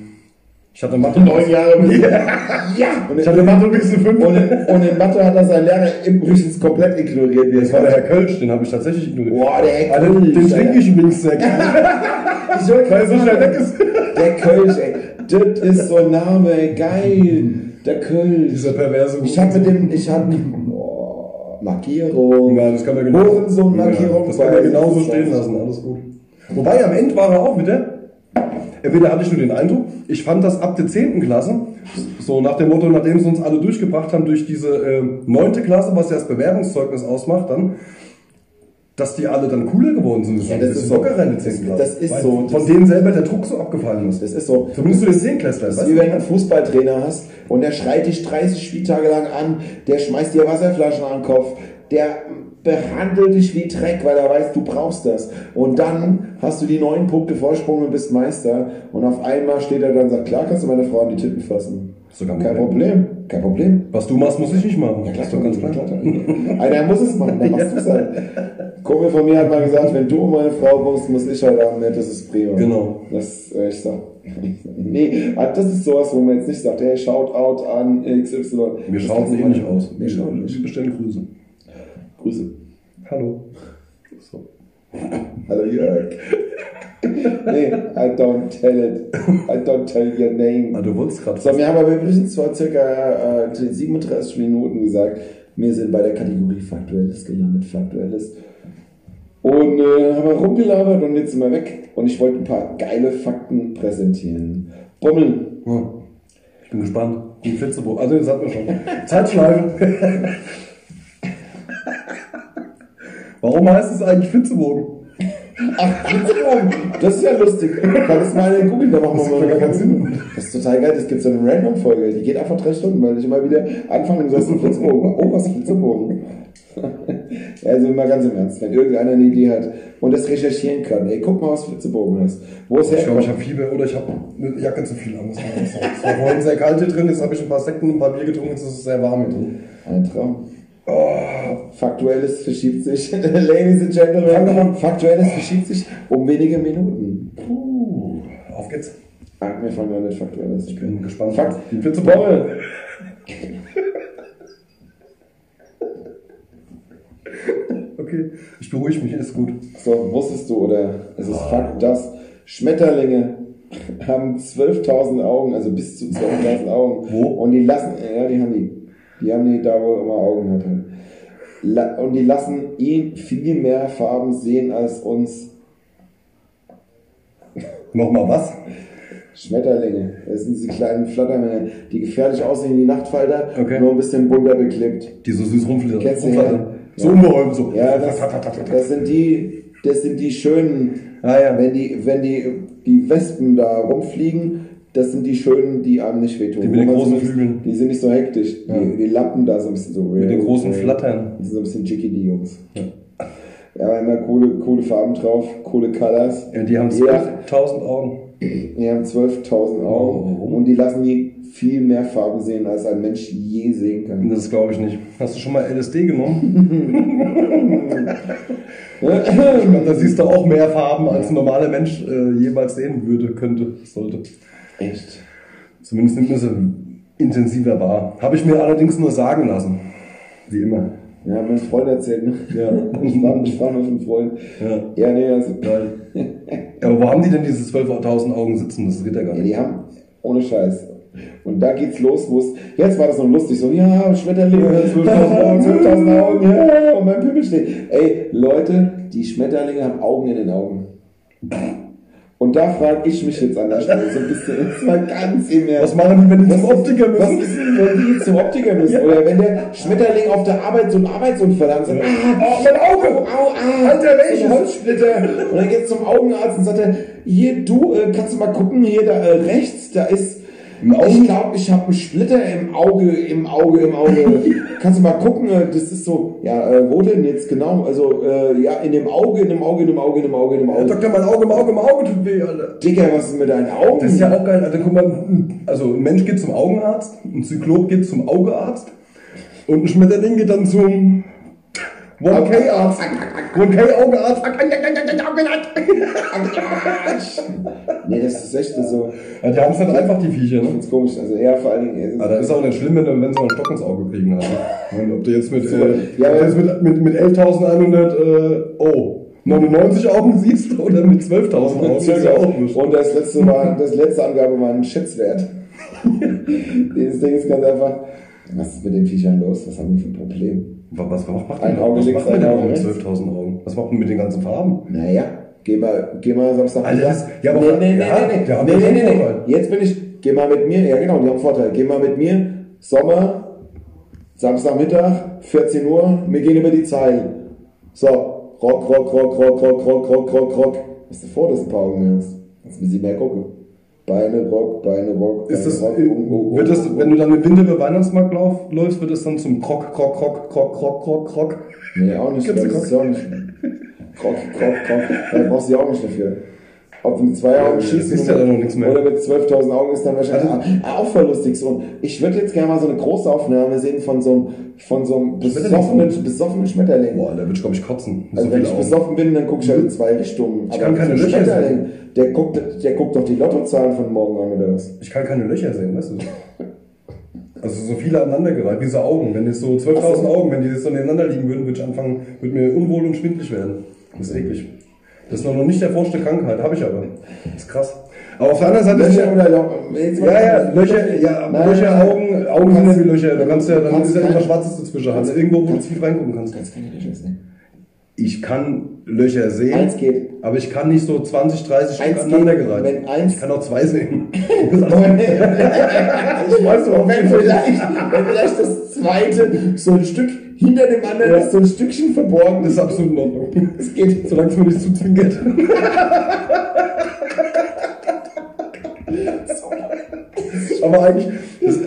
Ich hatte Mathe. Neun Jahre bis. Ja! Und Ich hatte Mathe bis zu fünf. Und und in Mathe hat er seinen Lehrer übrigens komplett ignoriert. Das war der Herr Kölsch, den habe ich tatsächlich ignoriert. Boah, der Herr Alter, Kölsch, den trinke ich übrigens gerne. <laughs> Weil er so schnell weg ist. Der Kölsch, ey. Das ist so ein Name, ey. Geil. Der Kölsch. Dieser perverse Ich hab mit dem, ich hab, oh, Markierung. Ja, das kann man genau. Hurensohn-Markierung. Ja, das kann man genauso stehen lassen, alles gut. Wobei am Ende war er auch wieder. Entweder hatte ich nur den Eindruck, ich fand das ab der 10. Klasse, so nach dem Motto, nachdem sie uns alle durchgebracht haben durch diese äh, 9. Klasse, was ja das Bewerbungszeugnis ausmacht, dann, dass die alle dann cooler geworden sind. Ja, ein das ist so. lockerer in der 10. Klasse. Das ist so. Von Das- denen selber der Druck so abgefallen ist. Das ist so. Zumindest für den 10. Klässler. Das ist wie du? wenn du einen Fußballtrainer hast und der schreit dich 30 Spieltage lang an, der schmeißt dir Wasserflaschen an den Kopf, der behandelt dich wie Dreck, weil er weiß, du brauchst das. Und dann hast du die neun Punkte Vorsprung und bist Meister. Und auf einmal steht er dann und sagt, klar kannst du meine Frau an die Titten fassen. Sogar Kein Problem. Kein Problem. Was du machst, muss ich nicht machen. Ja, klar, ist doch ganz klar. Einer muss es machen, dann machst du es halt. Kumpel von mir hat mal gesagt, wenn du meine Frau kommst, muss ich halt haben, das ist prima. Genau. Das, äh, ich sag, nee, ah, das ist sowas, wo man jetzt nicht sagt, hey, Shoutout an XY. Wir schauen eh machen. nicht aus. Wir schauen nicht. Wir bestellen Grüße. Grüße. Hallo. So. Hallo Jörg. nee, I don't tell it. I don't tell your name. Ah, du wolltest gerade. So, wir haben aber übrigens vor circa äh, 37 Minuten gesagt, wir sind bei der Kategorie Faktuelles gelandet, Faktuelles. Und äh, haben wir rumgelabert und jetzt sind wir weg. Und ich wollte ein paar geile Fakten präsentieren. Bommel. Ja. Ich bin gespannt. Die Flitzebogen. Also, das hatten wir schon. Zeitschleife. <laughs> Warum heißt es eigentlich Flitzebogen? Ach, Flitzebogen. Das ist ja lustig. Kann das mal googeln, da machen Das wir mal gar keinen Sinn. Das ist total geil. Das gibt so eine Random-Folge. Die geht einfach drei Stunden, weil ich immer wieder anfange und so ist ein Flitzebogen. Oh, was ist Flitzebogen? also immer ganz im Ernst, wenn irgendeiner eine Idee hat und das recherchieren kann, ey, guck mal, was Flitzebogen heißt. Wo es Ich glaube, ich herkommt. habe Fieber oder ich habe eine Jacke zu viel an. muss man sagen. Es war vorhin sehr kalt hier drin, jetzt habe ich ein paar Sekten und ein paar Bier getrunken, jetzt ist es sehr warm hier drin. Ein Traum. Faktuelles verschiebt sich. <laughs> Ladies and Gentlemen, Faktuelles verschiebt sich um wenige Minuten. Puh, auf geht's. Ah, mir fallen ja nicht Faktuelles. Ich bin gespannt. Fakt. Die Flitzebogen. Bommel. Okay, ich beruhige mich, ist gut. So, wusstest du, oder es ist Fakt, dass Schmetterlinge haben 12.000 Augen, also bis zu 12.000 Augen. Wo? Und die lassen, ja, die haben die. Die haben die da, wo er immer Augen hat. halt. Und die lassen ihn viel mehr Farben sehen als uns <laughs> Nochmal was? Schmetterlinge. Das sind diese kleinen Flattermänner, die gefährlich aussehen wie die Nachtfalter, Okay. nur ein bisschen bunter beklebt. Die so süß rumflittern. Kennst rumflattern. So Ja. unbeholfen, so. Ja, das, das sind die, das sind die schönen, Ah, ja. wenn die, wenn die, die Wespen da rumfliegen, das sind die schönen, die einem nicht wehtun. Die mit den großen Flügeln. Die sind nicht so hektisch. Ja. Die, die Lappen da so ein bisschen so. Mit den großen Flattern. Die sind so ein bisschen jicky, die Jungs. Ja, aber immer coole, coole Farben drauf, coole Colors. Ja, die haben Ja. 12.000 Augen. Die haben 12.000 Augen Warum? und die lassen die viel mehr Farben sehen, als ein Mensch je sehen kann. Das glaube ich nicht. Hast du schon mal LSD genommen? <laughs> da siehst du auch mehr Farben, als ein normaler Mensch äh, jemals sehen würde, könnte, sollte. Echt? Zumindest nimmt man sie intensiver wahr. Habe ich mir allerdings nur sagen lassen. Wie immer. Ja, mein Freund erzählt, ne? Ja. Ich <laughs> war, ich war mit einem Freund. Ja. Ja, nee, also. Geil. Ja, aber wo haben die denn diese 12.000 Augen sitzen? Das geht ja gar Ja, nicht. die haben, ohne Scheiß. Und da geht's los, wo es, jetzt war das noch lustig, so, ja, Schmetterlinge, 12.000 Augen, 12.000 Augen, ja, und mein Pimmel steht. Ey, Leute, die Schmetterlinge haben Augen in den Augen. Und da frage ich mich jetzt an der Stelle so ein bisschen, jetzt mal ganz im Ernst. Was machen die, wenn die Was zum Optiker Was müssen? ist denn, wenn die zum Optiker müssen? Oder wenn der Schmetterling auf der Arbeit so einen Arbeitsunfall hat und sagt, ah, Oh, mein Auge! Au, ah, Alter, welches? So ein Holzsplitter. Und dann geht's zum Augenarzt und sagt er, hier, du, äh, kannst du mal gucken, hier da äh, rechts, da ist, ich glaube, ich habe einen Splitter im Auge, im Auge, im Auge. <laughs> kannst du mal gucken, äh, das ist so, ja, äh, wo denn jetzt genau? Also, äh, ja, in dem Auge, in dem Auge, in dem Auge, in dem Auge, in dem Ja, Auge. Doktor, mein Auge, mein Auge, mein Auge tut weh, Alter. Digga, was ist mit deinen Augen? Das ist ja auch geil. Also, guck mal, also ein Mensch geht zum Augenarzt, ein Zyklop geht zum Augearzt und ein Schmetterling geht dann zum 1K-Arzt. 1K-Augearzt. nee, das ist echt so, Ja, die haben es halt einfach, die Viecher, ne? ganz komisch. Also, eher vor allen Dingen, Aber das ist auch nicht schlimm, wenn, du- wenn sie mal einen Stock ins Auge kriegen. Also. Ob du jetzt mit, So, äh, ja, du jetzt mit, mit, mit 11.100, äh, oh, 99 Augen siehst oder mit 12.000 Augen, ist ja auch nicht. Und das letzte war, das letzte Angabe war ein Schätzwert. <laughs> Dieses Ding ist ganz einfach. Was ist mit den Viechern los? Was haben die für ein Problem? Was, was macht Ein man, Auge links, ein denn Auge rechts. 12.000 Augen? Was macht man mit den ganzen Farben? Naja, geh mal, geh mal Samstag. Alter, das- ja, aber- nee, nee, nee, ja, nee, nee, nee, ja nee, nee, nee. Vorteil. Jetzt bin ich, geh mal mit mir, ja genau, die haben Vorteil. Geh mal mit mir, Sommer, Samstagmittag, 14 Uhr, wir gehen über die Zeilen. So, Rock, Rock, Rock, Rock, Rock, Rock, Rock, Rock, Rock. Was du vor, dass du ein paar Augen hast? Jetzt müssen sie mehr gucken. Beine, Rock, Beine, Rock, Beine, Ist das, Rock, äh, oh, oh, wird das, wenn du dann im Winter über Weihnachtsmarkt lauf, läufst, wird das dann zum Krok, Krok, Krok, Krok, Krok, Krok, Krok? Nee, auch nicht. Das ist auch nicht. Krok, Krok, Krok. Da brauchst du ja auch nicht dafür. Ob du mit zwei Augen Ja, schießt siehst ja dann noch nichts mehr. oder mit 12.000 Augen ist dann wahrscheinlich Also- auch- auch verlustig. So. Ich würde jetzt gerne mal so eine Großaufnahme sehen von so einem, von so einem besoffenen, besoffenen Schmetterling. Boah, da würde ich, glaube ich, kotzen. Also wenn ich besoffen bin, dann gucke ich halt in zwei Richtungen. Ich kann keine so ein Löcher Schmetterling, der guckt, der guckt doch die Lottozahlen von morgen an oder was? Ich kann keine Löcher sehen, weißt du? Also so viele aneinandergereiht, wie so Augen. Wenn jetzt so 12.000 Augen, wenn die jetzt so nebeneinander liegen würden, würde ich anfangen, würde mir unwohl und schwindlig werden. Das ist eklig. Das ist noch nicht erforschte Krankheit, habe ich aber. Das ist krass. Aber auf der anderen Seite ist Löcher ja, oder mal- ja, ja, Löcher, ja, Nein, Löcher, Augen, Augen sind ja wie Löcher. Da kannst du ja, dann ist ja immer Schwarzes dazwischen. Also irgendwo, wo du tief reingucken kannst. Kannst keine Löcher sehen. Ich kann Löcher sehen. Eins geht. Aber ich kann nicht so 20, 30 Stück Eins aneinandergereiht. geht, wenn eins- Ich kann auch zwei sehen. <laughs> <laughs> ich weiß doch, wenn vielleicht, <laughs> wenn vielleicht das zweite so ein Stück hinter dem anderen Ja. ist, so ein Stückchen verborgen Das ist. absolut in Ordnung. Es geht. Solange es mir nicht zuzwinkert. aber eigentlich, das,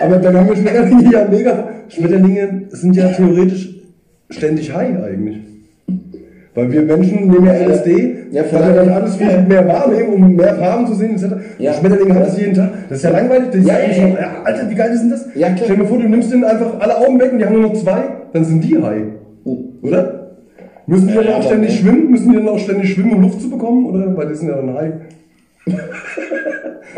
aber dann haben wir Schmetterlinge ja mega. Schmetterlinge sind ja theoretisch ständig high eigentlich. Weil wir Menschen nehmen ja LSD, Ja, weil wir dann alles viel mehr wahrnehmen, um mehr Farben zu sehen, etc. Ja. Schmetterlinge haben das jeden Tag. Das ist ja langweilig. Das ist Ja, ja, eigentlich ja, ja, Alter, wie geil ist denn das? Ja, klar. Stell dir vor, du nimmst denen einfach alle Augen weg und die haben nur noch zwei, dann sind die high. Oder? Müssen die dann Ja, auch ständig nee. schwimmen? Müssen die dann auch ständig schwimmen, um Luft zu bekommen? Oder? Weil die sind ja dann high.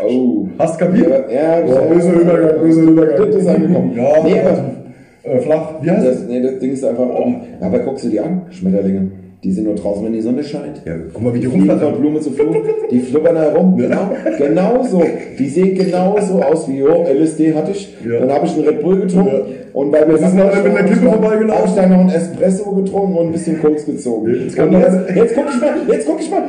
Oh. Hast kapiert? Ja, Boah, böse Übergang, böse Übergang. Das ist angekommen. Ja, Nee, aber- äh, flach. Wie heißt das? Das, nee, das Ding ist einfach. Aber guckst du die an, Schmetterlinge. Die sind nur draußen, wenn die Sonne scheint. Ja, guck mal, wie die Die fliegen von. Blume zu Blume, die flubbern da rum. Genau, genau so. Die sehen genauso aus wie, jo, LSD hatte ich. Ja. Dann habe ich einen Red Bull getrunken. Ja. Und bei mir ist noch mit einer Klippe vorbeigelaufen. Habe ich dann noch einen Espresso getrunken und ein bisschen Koks gezogen. Jetzt jetzt, jetzt guck ich mal, jetzt guck ich mal.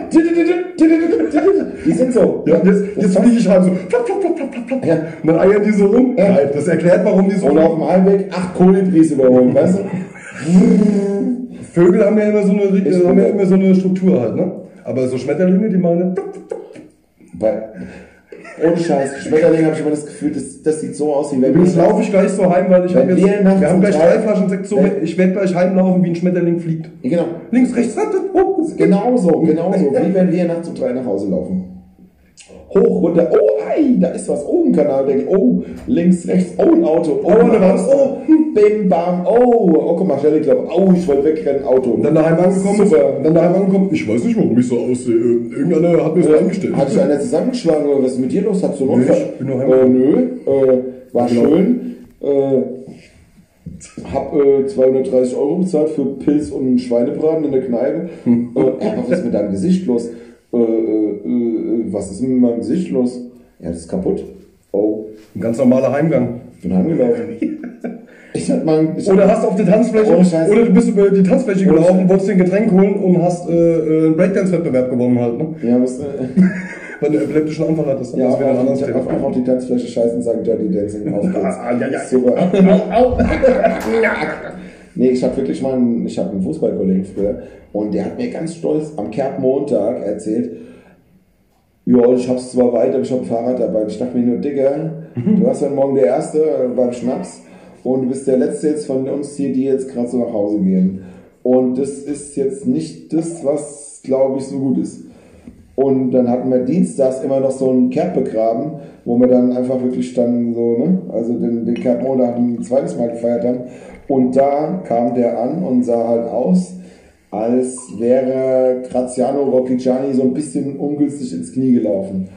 Die sind so. Ja, jetzt, jetzt fliege ich halt so. Flop. Ja. Und dann eiern die so rum. Ja. Das erklärt, warum die so Und auf dem Heimweg acht Kolibris überholen, weißt du? <laughs> Vögel haben ja immer so eine, Ich haben ja immer so eine Struktur halt, ne? Aber so Schmetterlinge, die machen. Bei, Ohne Scheiß. Schmetterling habe ich immer das Gefühl, das, das sieht so aus, wie wenn Übrigens laufe ich gleich so heim, weil ich habe jetzt, wir haben gleich drei- Flaschen Sekt, so, Wenn- ich werde gleich heimlaufen, wie ein Schmetterling fliegt. Genau. Links, rechts, oh, Genauso, genauso, <laughs> wie wenn wir nachts um drei nach Hause laufen. Hoch, runter, oh, ei, da ist was, oh, ein Kanal, denke, oh, links, rechts, oh, ein Auto, oh, eine ein Wand, oh, bim, bam, oh, oh, guck mal, schnell, ich glaube, oh, ich wollte wegrennen, Auto. Und dann daheim angekommen Super. dann daheim angekommen, ich weiß nicht, warum ich so aussehe. Irgendeiner hat mir so eingestellt. Hat sich einer zusammengeschlagen oder was ist mit dir los? Hast du einen Nö, ich bin nur äh, nö, äh, war Genau. schön. Äh, hab äh, 230 Euro bezahlt für Pilz und Schweinebraten in der Kneipe. Hm. äh, was ist mit deinem Gesicht los? Äh, äh, äh, was ist mit meinem Gesicht los? Ja, das ist kaputt. Oh, Ein ganz normaler Heimgang. ich bin heimgelaufen. <laughs> ich hab mal, ich Oder hast auf die Tanzfläche, Scheiß. oder du bist über die Tanzfläche Ohne gelaufen, wolltest dir ein Getränk holen und hast äh, äh, einen Breakdance-Wettbewerb gewonnen halt, ne? ja, was, äh, <laughs> Weil du epileptischen Anfall hattest. ja, das wäre ein anderes Thema. auf die Tanzfläche scheißen und sagen Dirty Dancing. Auf geht's. <laughs> Ah, ja, ja. Super. Nee, ich habe wirklich mal einen, ich einen Fußballkollegen früher und der hat mir ganz stolz am Kerbmontag erzählt, ja, ich hab's zwar weit, aber ich hab ein Fahrrad dabei. Ich dachte mir nur, Digga, du warst dann morgen der Erste äh, beim Schnaps und du bist der Letzte jetzt von uns hier, die jetzt gerade so nach Hause gehen. Und das ist jetzt nicht das, was, glaube ich, so gut ist. Und dann hatten wir dienstags immer noch so einen Kerb begraben, wo wir dann einfach wirklich dann so, ne, also den, den Kerb Montag ein zweites Mal gefeiert haben. Und da kam der an und sah halt aus, als wäre Graziano Rocchiciani so ein bisschen ungünstig ins Knie gelaufen.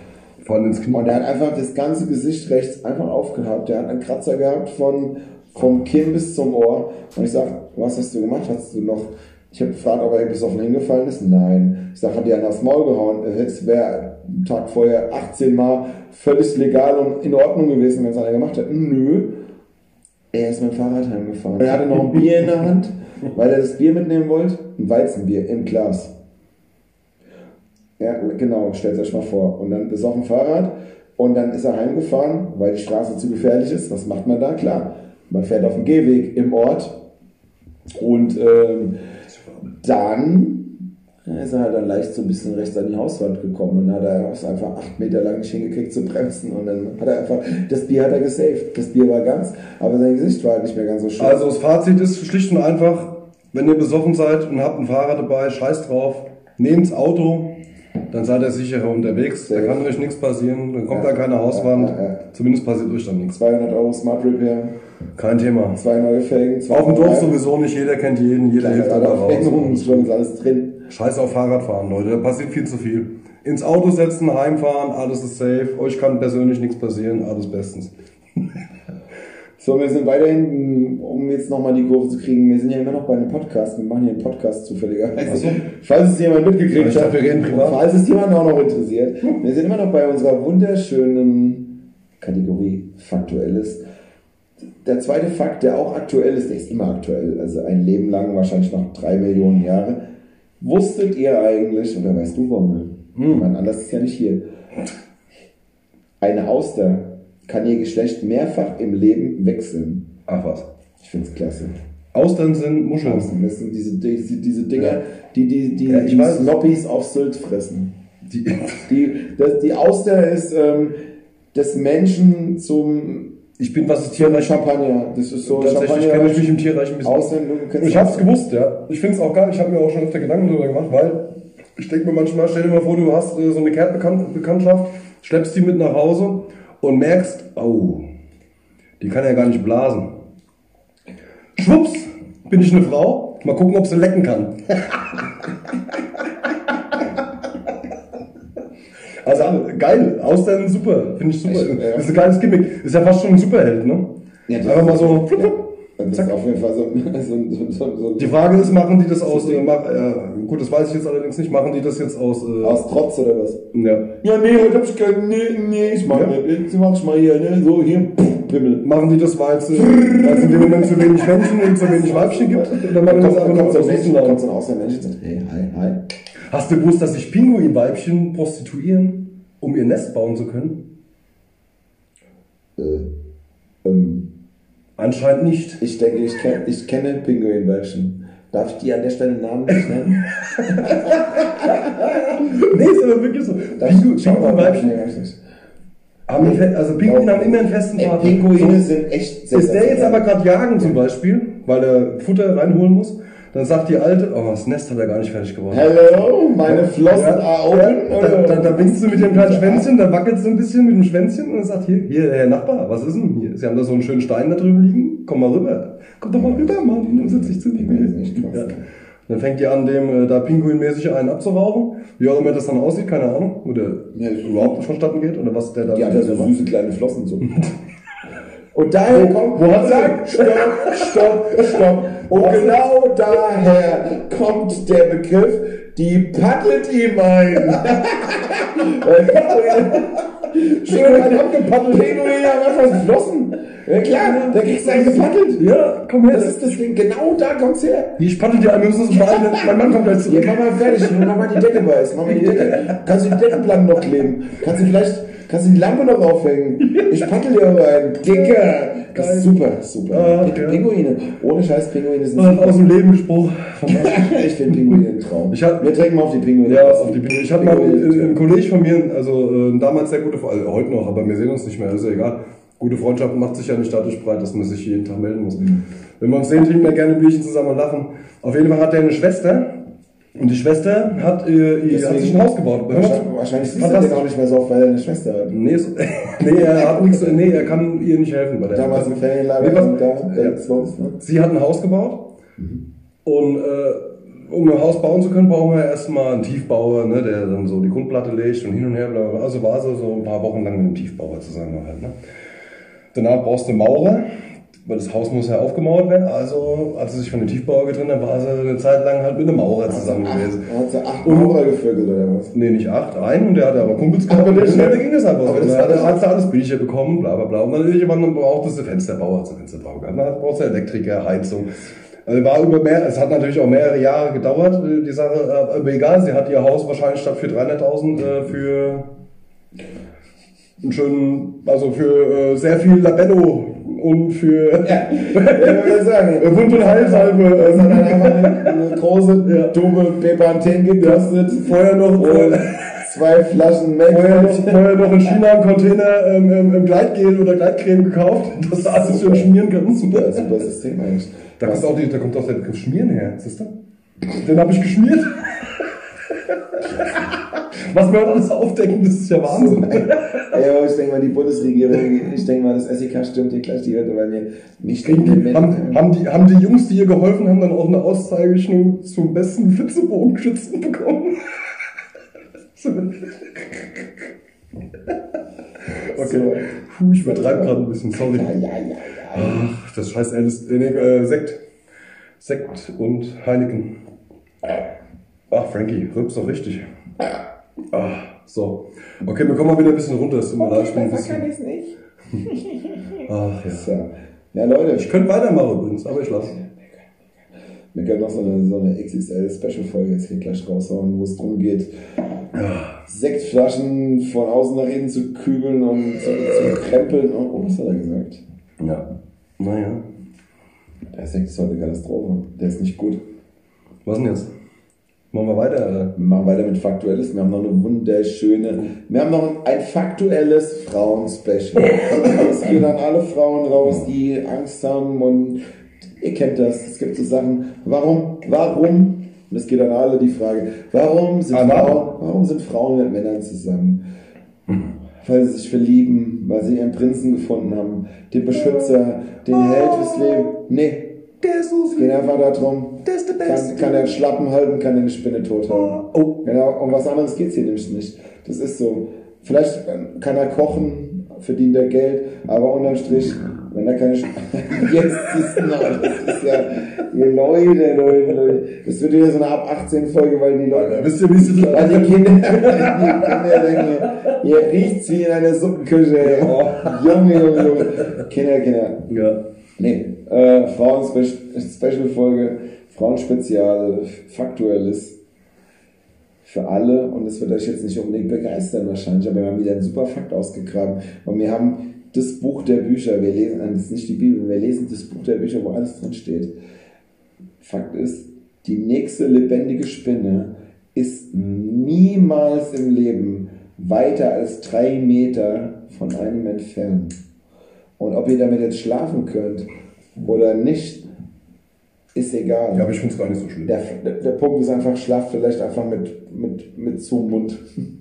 Vor allem ins Knie. Und er hat einfach das ganze Gesicht rechts einfach aufgehabt. Der hat einen Kratzer gehabt von, vom Kinn bis zum Ohr. Und ich sag, was hast du gemacht? Hast du noch. Ich habe gefragt, ob er besoffen hingefallen ist. Nein. Ich sag, hat dir einer aufs Maul gehauen? Es wäre einen Tag vorher 18 Mal völlig legal und in Ordnung gewesen, wenn es einer gemacht hätte. Nö. Er ist mit dem Fahrrad heimgefahren. Er hatte noch ein Bier in der Hand, weil er das Bier mitnehmen wollte. Ein Weizenbier im Glas. Ja, genau, stellt euch mal vor. Und dann ist auf dem Fahrrad und dann ist er heimgefahren, weil die Straße zu gefährlich ist. Was macht man da? Klar, man fährt auf dem Gehweg im Ort und ähm, dann ist er halt dann leicht so ein bisschen rechts an die Hauswand gekommen und dann hat er es einfach acht Meter lang nicht hingekriegt zu bremsen und dann hat er einfach, das Bier hat er gesaved. Das Bier war ganz, aber sein Gesicht war halt nicht mehr ganz so schön. Also das Fazit ist schlicht und einfach, wenn ihr besoffen seid und habt ein Fahrrad dabei, scheiß drauf, nehmt's Auto, dann seid ihr sicherer unterwegs, da kann euch nichts passieren, dann kommt Ja. da keine Hauswand, Ja, ja, zumindest passiert euch dann nichts. 200 Euro Smart Repair, Kein Thema. zwei neue Felgen, zwei Auf dem Dorf sowieso nicht, jeder kennt jeden, jeder hilft alle aber raus. Schon ist alles drin. Scheiß auf Fahrradfahren, Leute, da passiert viel zu viel. Ins Auto setzen, heimfahren, alles ist safe, euch kann persönlich nichts passieren, alles bestens. <laughs> So, wir sind weiterhin, um jetzt nochmal die Kurve zu kriegen, wir sind ja immer noch bei einem Podcast. Wir machen hier einen Podcast zufälligerweise. Ach so. Falls es jemand mitgekriegt Ich reden privat. falls es jemand auch noch interessiert. Wir sind immer noch bei unserer wunderschönen Kategorie Faktuelles. Der zweite Fakt, der auch aktuell ist, der ist immer aktuell, also ein Leben lang, wahrscheinlich noch drei Millionen Jahre. Wusstet ihr eigentlich, oder weißt du warum? Hm. Mein Anlass ist ja nicht hier. Eine Auster kann ihr Geschlecht mehrfach im Leben wechseln. Ach was. Ich finde es klasse. Austern sind Muscheln. Das sind diese, diese, diese Dinger, Ja. die die, die, Ja, die weiß. Snobbies auf Sylt fressen. Die, Die, das, die Auster ist ähm, des Menschen zum ich bin, was ist Tierreich? Champagner. Das ist so Tatsächlich kenne ich mich im Tierreich ein bisschen. Aussehen, Ich hab's gewusst, ja. Ich find's auch geil. Ich habe mir auch schon öfter Gedanken darüber gemacht, weil ich denke mir manchmal, stell dir mal vor, du hast äh, so eine Kehrtbekanntschaft, schleppst die mit nach Hause und merkst, oh, die kann ja gar nicht blasen. Schwupps, bin ich eine Frau. Mal gucken, ob sie lecken kann. <laughs> Also geil, Austern super, finde ich super. Echt, ja. Das ist ein geiles Gimmick. Ist ja fast schon ein Superheld, ne? Ja, das Einfach mal so. Ja. Das ist auf jeden Fall so, <laughs> so, so, so, Die Frage ist, machen die das aus, äh, mach, äh, gut, das weiß ich jetzt allerdings nicht, machen die das jetzt aus, äh, aus Trotz oder was? ja. Ja, nee, heute hab ich keinen, nee, nee, ich mach Ja. nicht, mach ich mal hier, ne, so hier, pff, Pimmel. Machen die das, weil es, äh, weil es in dem Moment zu wenig Menschen und zu wenig Weibchen gibt? Oder machen die das einfach nur aus kommt so ein Mensch, Auslauf? kommt so ein Außer Mensch und sagt, hey, hi, hi. Hast du gewusst, dass sich Pinguinweibchen prostituieren, um ihr Nest bauen zu können? Äh, ähm, Anscheinend nicht. ich denke, ich, kenn, ich kenne Pinguinweibchen. Darf ich die an der Stelle Namen nicht nennen? <laughs> Nee, ist aber wirklich so. Pinguinweibchen. Haben die, also Pinguine haben immer einen festen Ey, Partner. Pinguine sind echt Ist der jetzt aber gerade jagen zum Beispiel, weil er Futter reinholen muss, dann sagt die Alte, oh, das Nest hat er gar nicht fertig geworden. Hello, meine Flossen Ja, are open. ja, da, da, da winkst du mit dem kleinen Schwänzchen, da wackelt sie ein bisschen mit dem Schwänzchen und sagt, hier, hier, Herr Nachbar, was ist denn hier? Sie haben da so einen schönen Stein da drüben liegen, komm mal rüber. Komm doch mal rüber, Mann, dann sitze ich zu dir. Ja. Dann fängt die an, dem äh, da pinguinmäßig einen abzurauchen. Wie auch immer das dann aussieht, keine Ahnung. Oder Ja, überhaupt nicht vonstatten geht. Oder was der da Die hat ja so macht. süße kleine Flossen so. <laughs> Und daher kommt, wo hat sie- sagt, stopp, stopp, stopp. Und genau daher kommt der Begriff, die paddelt ihm ein. Schön einen abgepaddelt. Pinguine haben einfach Flossen. Ja klar, da kriegst du einen gepaddelt. Ja, komm her. Das ist das Ding, genau da kommt's her. Ich paddel dir ein, wir müssen uns beeilen. Mein Mann kommt gleich zurück. mach mal fertig, mach mal die Decke weiß, mach mal die Decke. Kannst du die Deckenplatten noch kleben? Kannst du vielleicht, kannst du die Lampe noch aufhängen? Ich paddel dir rein. Dicker. Das ist super, super. Ah, ja. Pinguine. Ohne Scheiß, Pinguine sind Aus super. dem Leben gesprochen. <laughs> ich finde Pinguine ein Traum. Ich hab- Wir trinken mal auf die Pinguine. Ja, auf die Bühne. Ich hatte mal Pinguine. einen Kollegen von mir, also äh, damals sehr gute, also heute noch, aber wir sehen uns nicht mehr, ist ja egal. Gute Freundschaft macht sich ja nicht dadurch breit, dass man sich jeden Tag melden muss. Wenn wir uns sehen, trinken wir gerne ein Bierchen zusammen und lachen. Auf jeden Fall hat er eine Schwester und die Schwester hat, äh, ihr, hat sich ein Haus gebaut. Wahrscheinlich, siehst du den auch nicht mehr so oft, weil er eine Schwester hat. Nee, so, <laughs> nee, er hat nichts, nee, er kann ihr nicht helfen bei der Damals im Ferienlager Nee, was- da, ja. Sie hat ein Haus gebaut und äh, um ein Haus bauen zu können, brauchen wir erstmal einen Tiefbauer, ne, der dann so die Grundplatte legt und hin und her. Bla bla bla. Also war sie so ein paar Wochen lang mit dem Tiefbauer zusammen halt. Ne. Danach brauchst du Maurer, weil das Haus muss ja aufgemauert werden. Also, als sie sich von dem Tiefbauer getrennt hat, war sie eine Zeit lang halt mit einem Maurer zusammen gewesen. Hat sie acht Und- Maurer gevögelt oder was? Nee, nicht acht, einen und der hatte aber Kumpels gehabt. Aber und da ging das einfach aber Das das hat, sie alles Bücher bekommen, bla bla bla. Und dann irgendwann braucht es Fensterbauer, hat Fensterbauer gehabt. Dann braucht sie Elektriker, Heizung. Also war über mehr, es hat natürlich auch mehrere Jahre gedauert, äh, die Sache, äh, aber egal, sie hat ihr Haus wahrscheinlich statt für 300.000 äh, für einen schönen, also für sehr viel Labello und für Ja, sagen. <laughs> Wund- und Heilsalbe. Das hat ähm, dann einfach eine, eine große, <laughs> Ja. dumme Pepanthen gekostet. Vorher noch, Und zwei Flaschen Vorher noch, Milch. vorher noch in China einen Container ähm, ähm, im Gleitgel oder Gleitcreme gekauft, <laughs> dass du alles schön schmieren kannst. Super, super System eigentlich. Da kommt, auch die, da kommt auch der Begriff Schmieren her, siehst du? Den habe ich geschmiert. Was wir heute alles aufdecken, das ist ja Wahnsinn. <laughs> Ey, aber ich denke mal, die Bundesregierung, ich denke mal, das SEK stimmt hier gleich die Hürde, weil wir nicht den haben, Menschen. haben, die, haben die Jungs, die ihr geholfen haben, dann auch eine Auszeichnung zum besten Flitzebogenschützen bekommen? <laughs> okay, Puh, ich übertreibe gerade ein bisschen, sorry. Ja, ja, ja. Ach, das scheiß LS, äh, Sekt. Sekt und Heineken. Ach, Frankie, rülpst doch richtig. Ah, so. Okay, wir kommen mal wieder ein bisschen runter. Es tut mir leid, ich bin ein bisschen. ich nicht. Ach ja. So. Ja, Leute, Ich könnte weitermachen übrigens, aber ich lasse. wir können noch so eine, so eine XXL-Special-Folge jetzt hier gleich raushauen, wo es darum geht, Sektflaschen von außen nach innen zu kübeln und zu, zu krempeln. Oh, oh, was hat er gesagt? Ja. Naja. Der Sekt ist heute eine Katastrophe. Der ist nicht gut. Was denn jetzt? Machen wir weiter, oder? Wir machen weiter mit Faktuelles. Wir haben noch eine wunderschöne, wir haben noch ein faktuelles Frauen-Special. Es gehen an alle Frauen raus, die Angst haben und ihr kennt das. Es gibt so Sachen. Warum, warum, und es geht an alle die Frage, warum sind, Ah, Frauen, warum sind Frauen mit Männern zusammen? Weil sie sich verlieben, weil sie ihren Prinzen gefunden haben, den Beschützer, den Held fürs Leben. Nee, Der ist so es geht einfach darum, Der ist der kann, kann er Schlappen halten, kann er eine Spinne tot halten. Oh. Genau, um was anderes geht es hier nämlich nicht. Das ist so. Vielleicht kann er kochen, verdient er Geld, aber unterm Strich, wenn er keine. Sch <laughs> Jetzt ist noch, das ist ja. Ihr Leute, Leute, Leute. Das wird wieder so eine ab 18 Folge, weil die Leute. Wisst ihr, wie es ist? Weil die Kinder, <laughs> die Kinder denken, hier riecht's wie in einer Suppenküche. ey. Junge, Junge, Junge. Kinder, Kinder. Ja. Nee, äh, Frauen-Special-Folge, Frauenspezial, faktuelles für alle und es wird euch jetzt nicht unbedingt begeistern wahrscheinlich, aber wir haben wieder einen super Fakt ausgegraben und wir haben das Buch der Bücher, wir lesen, das ist nicht die Bibel, wir lesen das Buch der Bücher, wo alles drin steht. Fakt ist, die nächste lebendige Spinne ist niemals im Leben weiter als drei Meter von einem entfernt. Und ob ihr damit jetzt schlafen könnt oder nicht, ist egal. Ja, aber ich finde es gar nicht so schlimm. Der, der, der Punkt ist einfach, schlaft vielleicht einfach mit, mit, mit zum Mund. <laughs>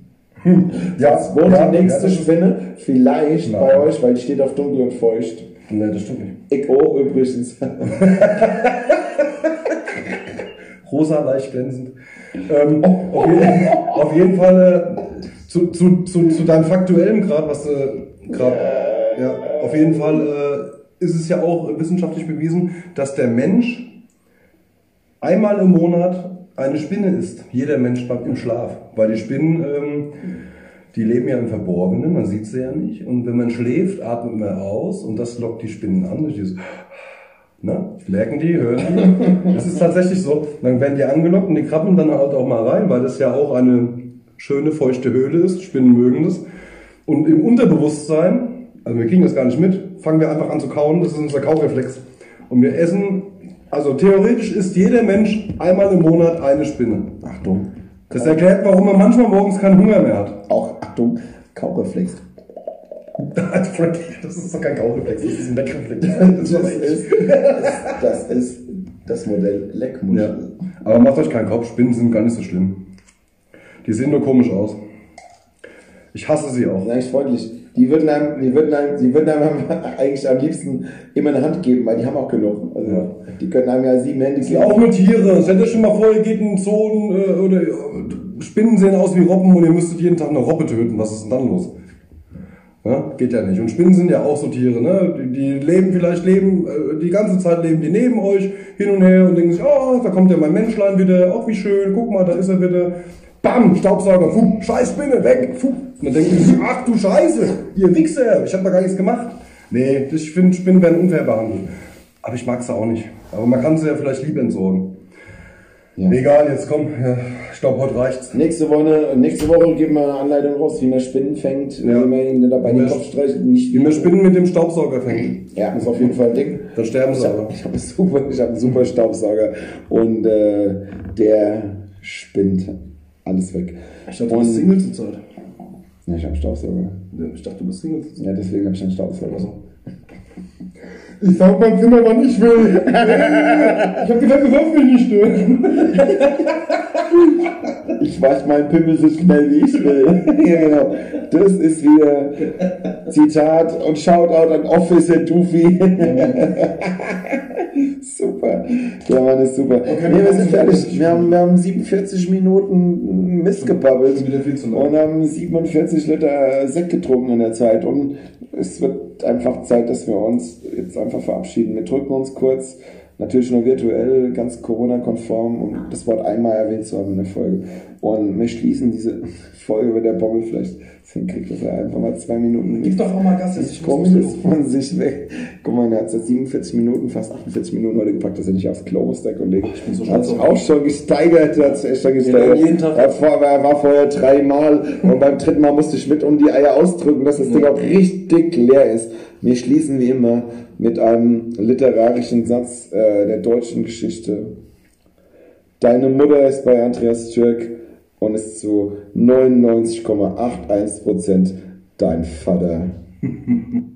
Ja, Es wohnt ja, die nächste ja, Spinne vielleicht Nein. bei euch, weil die steht auf dunkel und feucht. Nee, das stimmt nicht. Ich auch übrigens. <laughs> Rosa, leicht glänzend. Ähm, auf, jeden, auf jeden Fall äh, zu, zu, zu, zu deinem faktuellen Grad, was du gerade. Ja, auf jeden Fall äh, ist es ja auch wissenschaftlich bewiesen, dass der Mensch einmal im Monat eine Spinne isst. Jeder Mensch beim im Schlaf. Weil die Spinnen, ähm, die leben ja im Verborgenen, man sieht sie ja nicht. Und wenn man schläft, atmet man aus und das lockt die Spinnen an durch dieses Ne? Merken die, hören die. Das ist tatsächlich so. Dann werden die angelockt und die krabbeln dann halt auch mal rein, weil das ja auch eine schöne feuchte Höhle ist. Spinnen mögen das. Und im Unterbewusstsein, also wir kriegen das gar nicht mit, fangen wir einfach an zu kauen. Das ist unser Kaureflex. Und wir essen, also theoretisch isst jeder Mensch einmal im Monat eine Spinne. Achtung. Das erklärt, warum man manchmal morgens keinen Hunger mehr hat. Auch, Achtung, Kaureflex. <laughs> Das ist doch kein Kaureflex, das ist ein Leckreflex. <laughs> Das ist, das ist das Modell Ja. Leckmuschel. Aber macht euch keinen Kopf, Spinnen sind gar nicht so schlimm. Die sehen nur komisch aus. Ich hasse sie auch. eigentlich freundlich. Die würden einem, die würden einem, die würden einem <laughs> eigentlich am liebsten immer eine Hand geben, weil die haben auch genug. Also, Ja. die können einem ja sieben Handys Die sind auch nur Tiere. Stellt euch schon mal vor, ihr geht in und, äh, oder Spinnen sehen aus wie Robben und ihr müsstet jeden Tag eine Robbe töten. Was ist denn dann los? Ja, geht ja nicht. Und Spinnen sind ja auch so Tiere, ne? Die, die leben vielleicht leben, äh, die ganze Zeit leben die neben euch hin und her und denken sich, oh, da kommt ja mein Menschlein wieder, auch wie schön, guck mal, da ist er wieder. Bam, Staubsauger, puh, scheiß Spinne, weg, puh. Und dann denken die sich, ach du Scheiße, ihr Wichser, ich habe da gar nichts gemacht. Nee, ich finde, Spinnen werden unfair behandelt. Aber ich mag sie auch nicht. Aber man kann sie ja vielleicht lieb entsorgen. Ja. Egal, jetzt komm, ja, ich glaube, heute reicht's. Nächste Woche, nächste Woche geben wir eine Anleitung raus, wie man Spinnen fängt, Ja. wie man ihnen dabei den Kopf streicht. Nicht Wie man Spinnen mit dem Staubsauger fängt. Ja, ist auf jeden Fall ein Ding. Dann sterben Ich sie habe aber. hab einen super, ich hab einen super Staubsauger und äh, der spinnt alles weg. Ich dachte, du bist Single zurzeit. Ja, ich habe einen Staubsauger. Ich dachte, du bist Single zurzeit. Ja, deswegen habe ich einen Staubsauger. Ich saug mein Zimmer, wann ich will. <laughs> Ich hab gesagt, du sollst mich nicht stören. Ich wasche meinen Pimmel so schnell wie ich will. <laughs> ja, genau. Das ist wieder Zitat und Shoutout an Officer Doofy. <laughs> super. Der Mann ist super. nee, wir sind fertig. Wir haben, wir haben 47 Minuten Mist gebabbelt. Und haben 47 Liter Sekt getrunken in der Zeit. Und es wird einfach Zeit, dass wir uns jetzt einfach verabschieden. Wir drücken uns kurz, natürlich nur virtuell, ganz Corona-konform, um das Wort einmal erwähnt zu haben in der Folge. Und wir schließen diese Folge, wenn der Bommel vielleicht hinkriegt, dass er einfach mal zwei Minuten Gib doch auch mal Gas, das ich los. ist von sich weg. Guck mal, er hat seit 47 Minuten, fast 48 Minuten heute gepackt, dass er nicht aufs Klo muss, der Kollege. Ich bin so hat sich auch schon gesteigert, hat sich echt schon gesteigert. jeden Tag. Er, vor, er war vorher dreimal und beim dritten Mal musste ich mit um die Eier ausdrücken, dass das Ding auch richtig leer ist. Wir schließen wie immer mit einem literarischen Satz äh, der deutschen Geschichte. Deine Mutter ist bei Andreas Türk und ist zu 99,81% dein Vater. <laughs>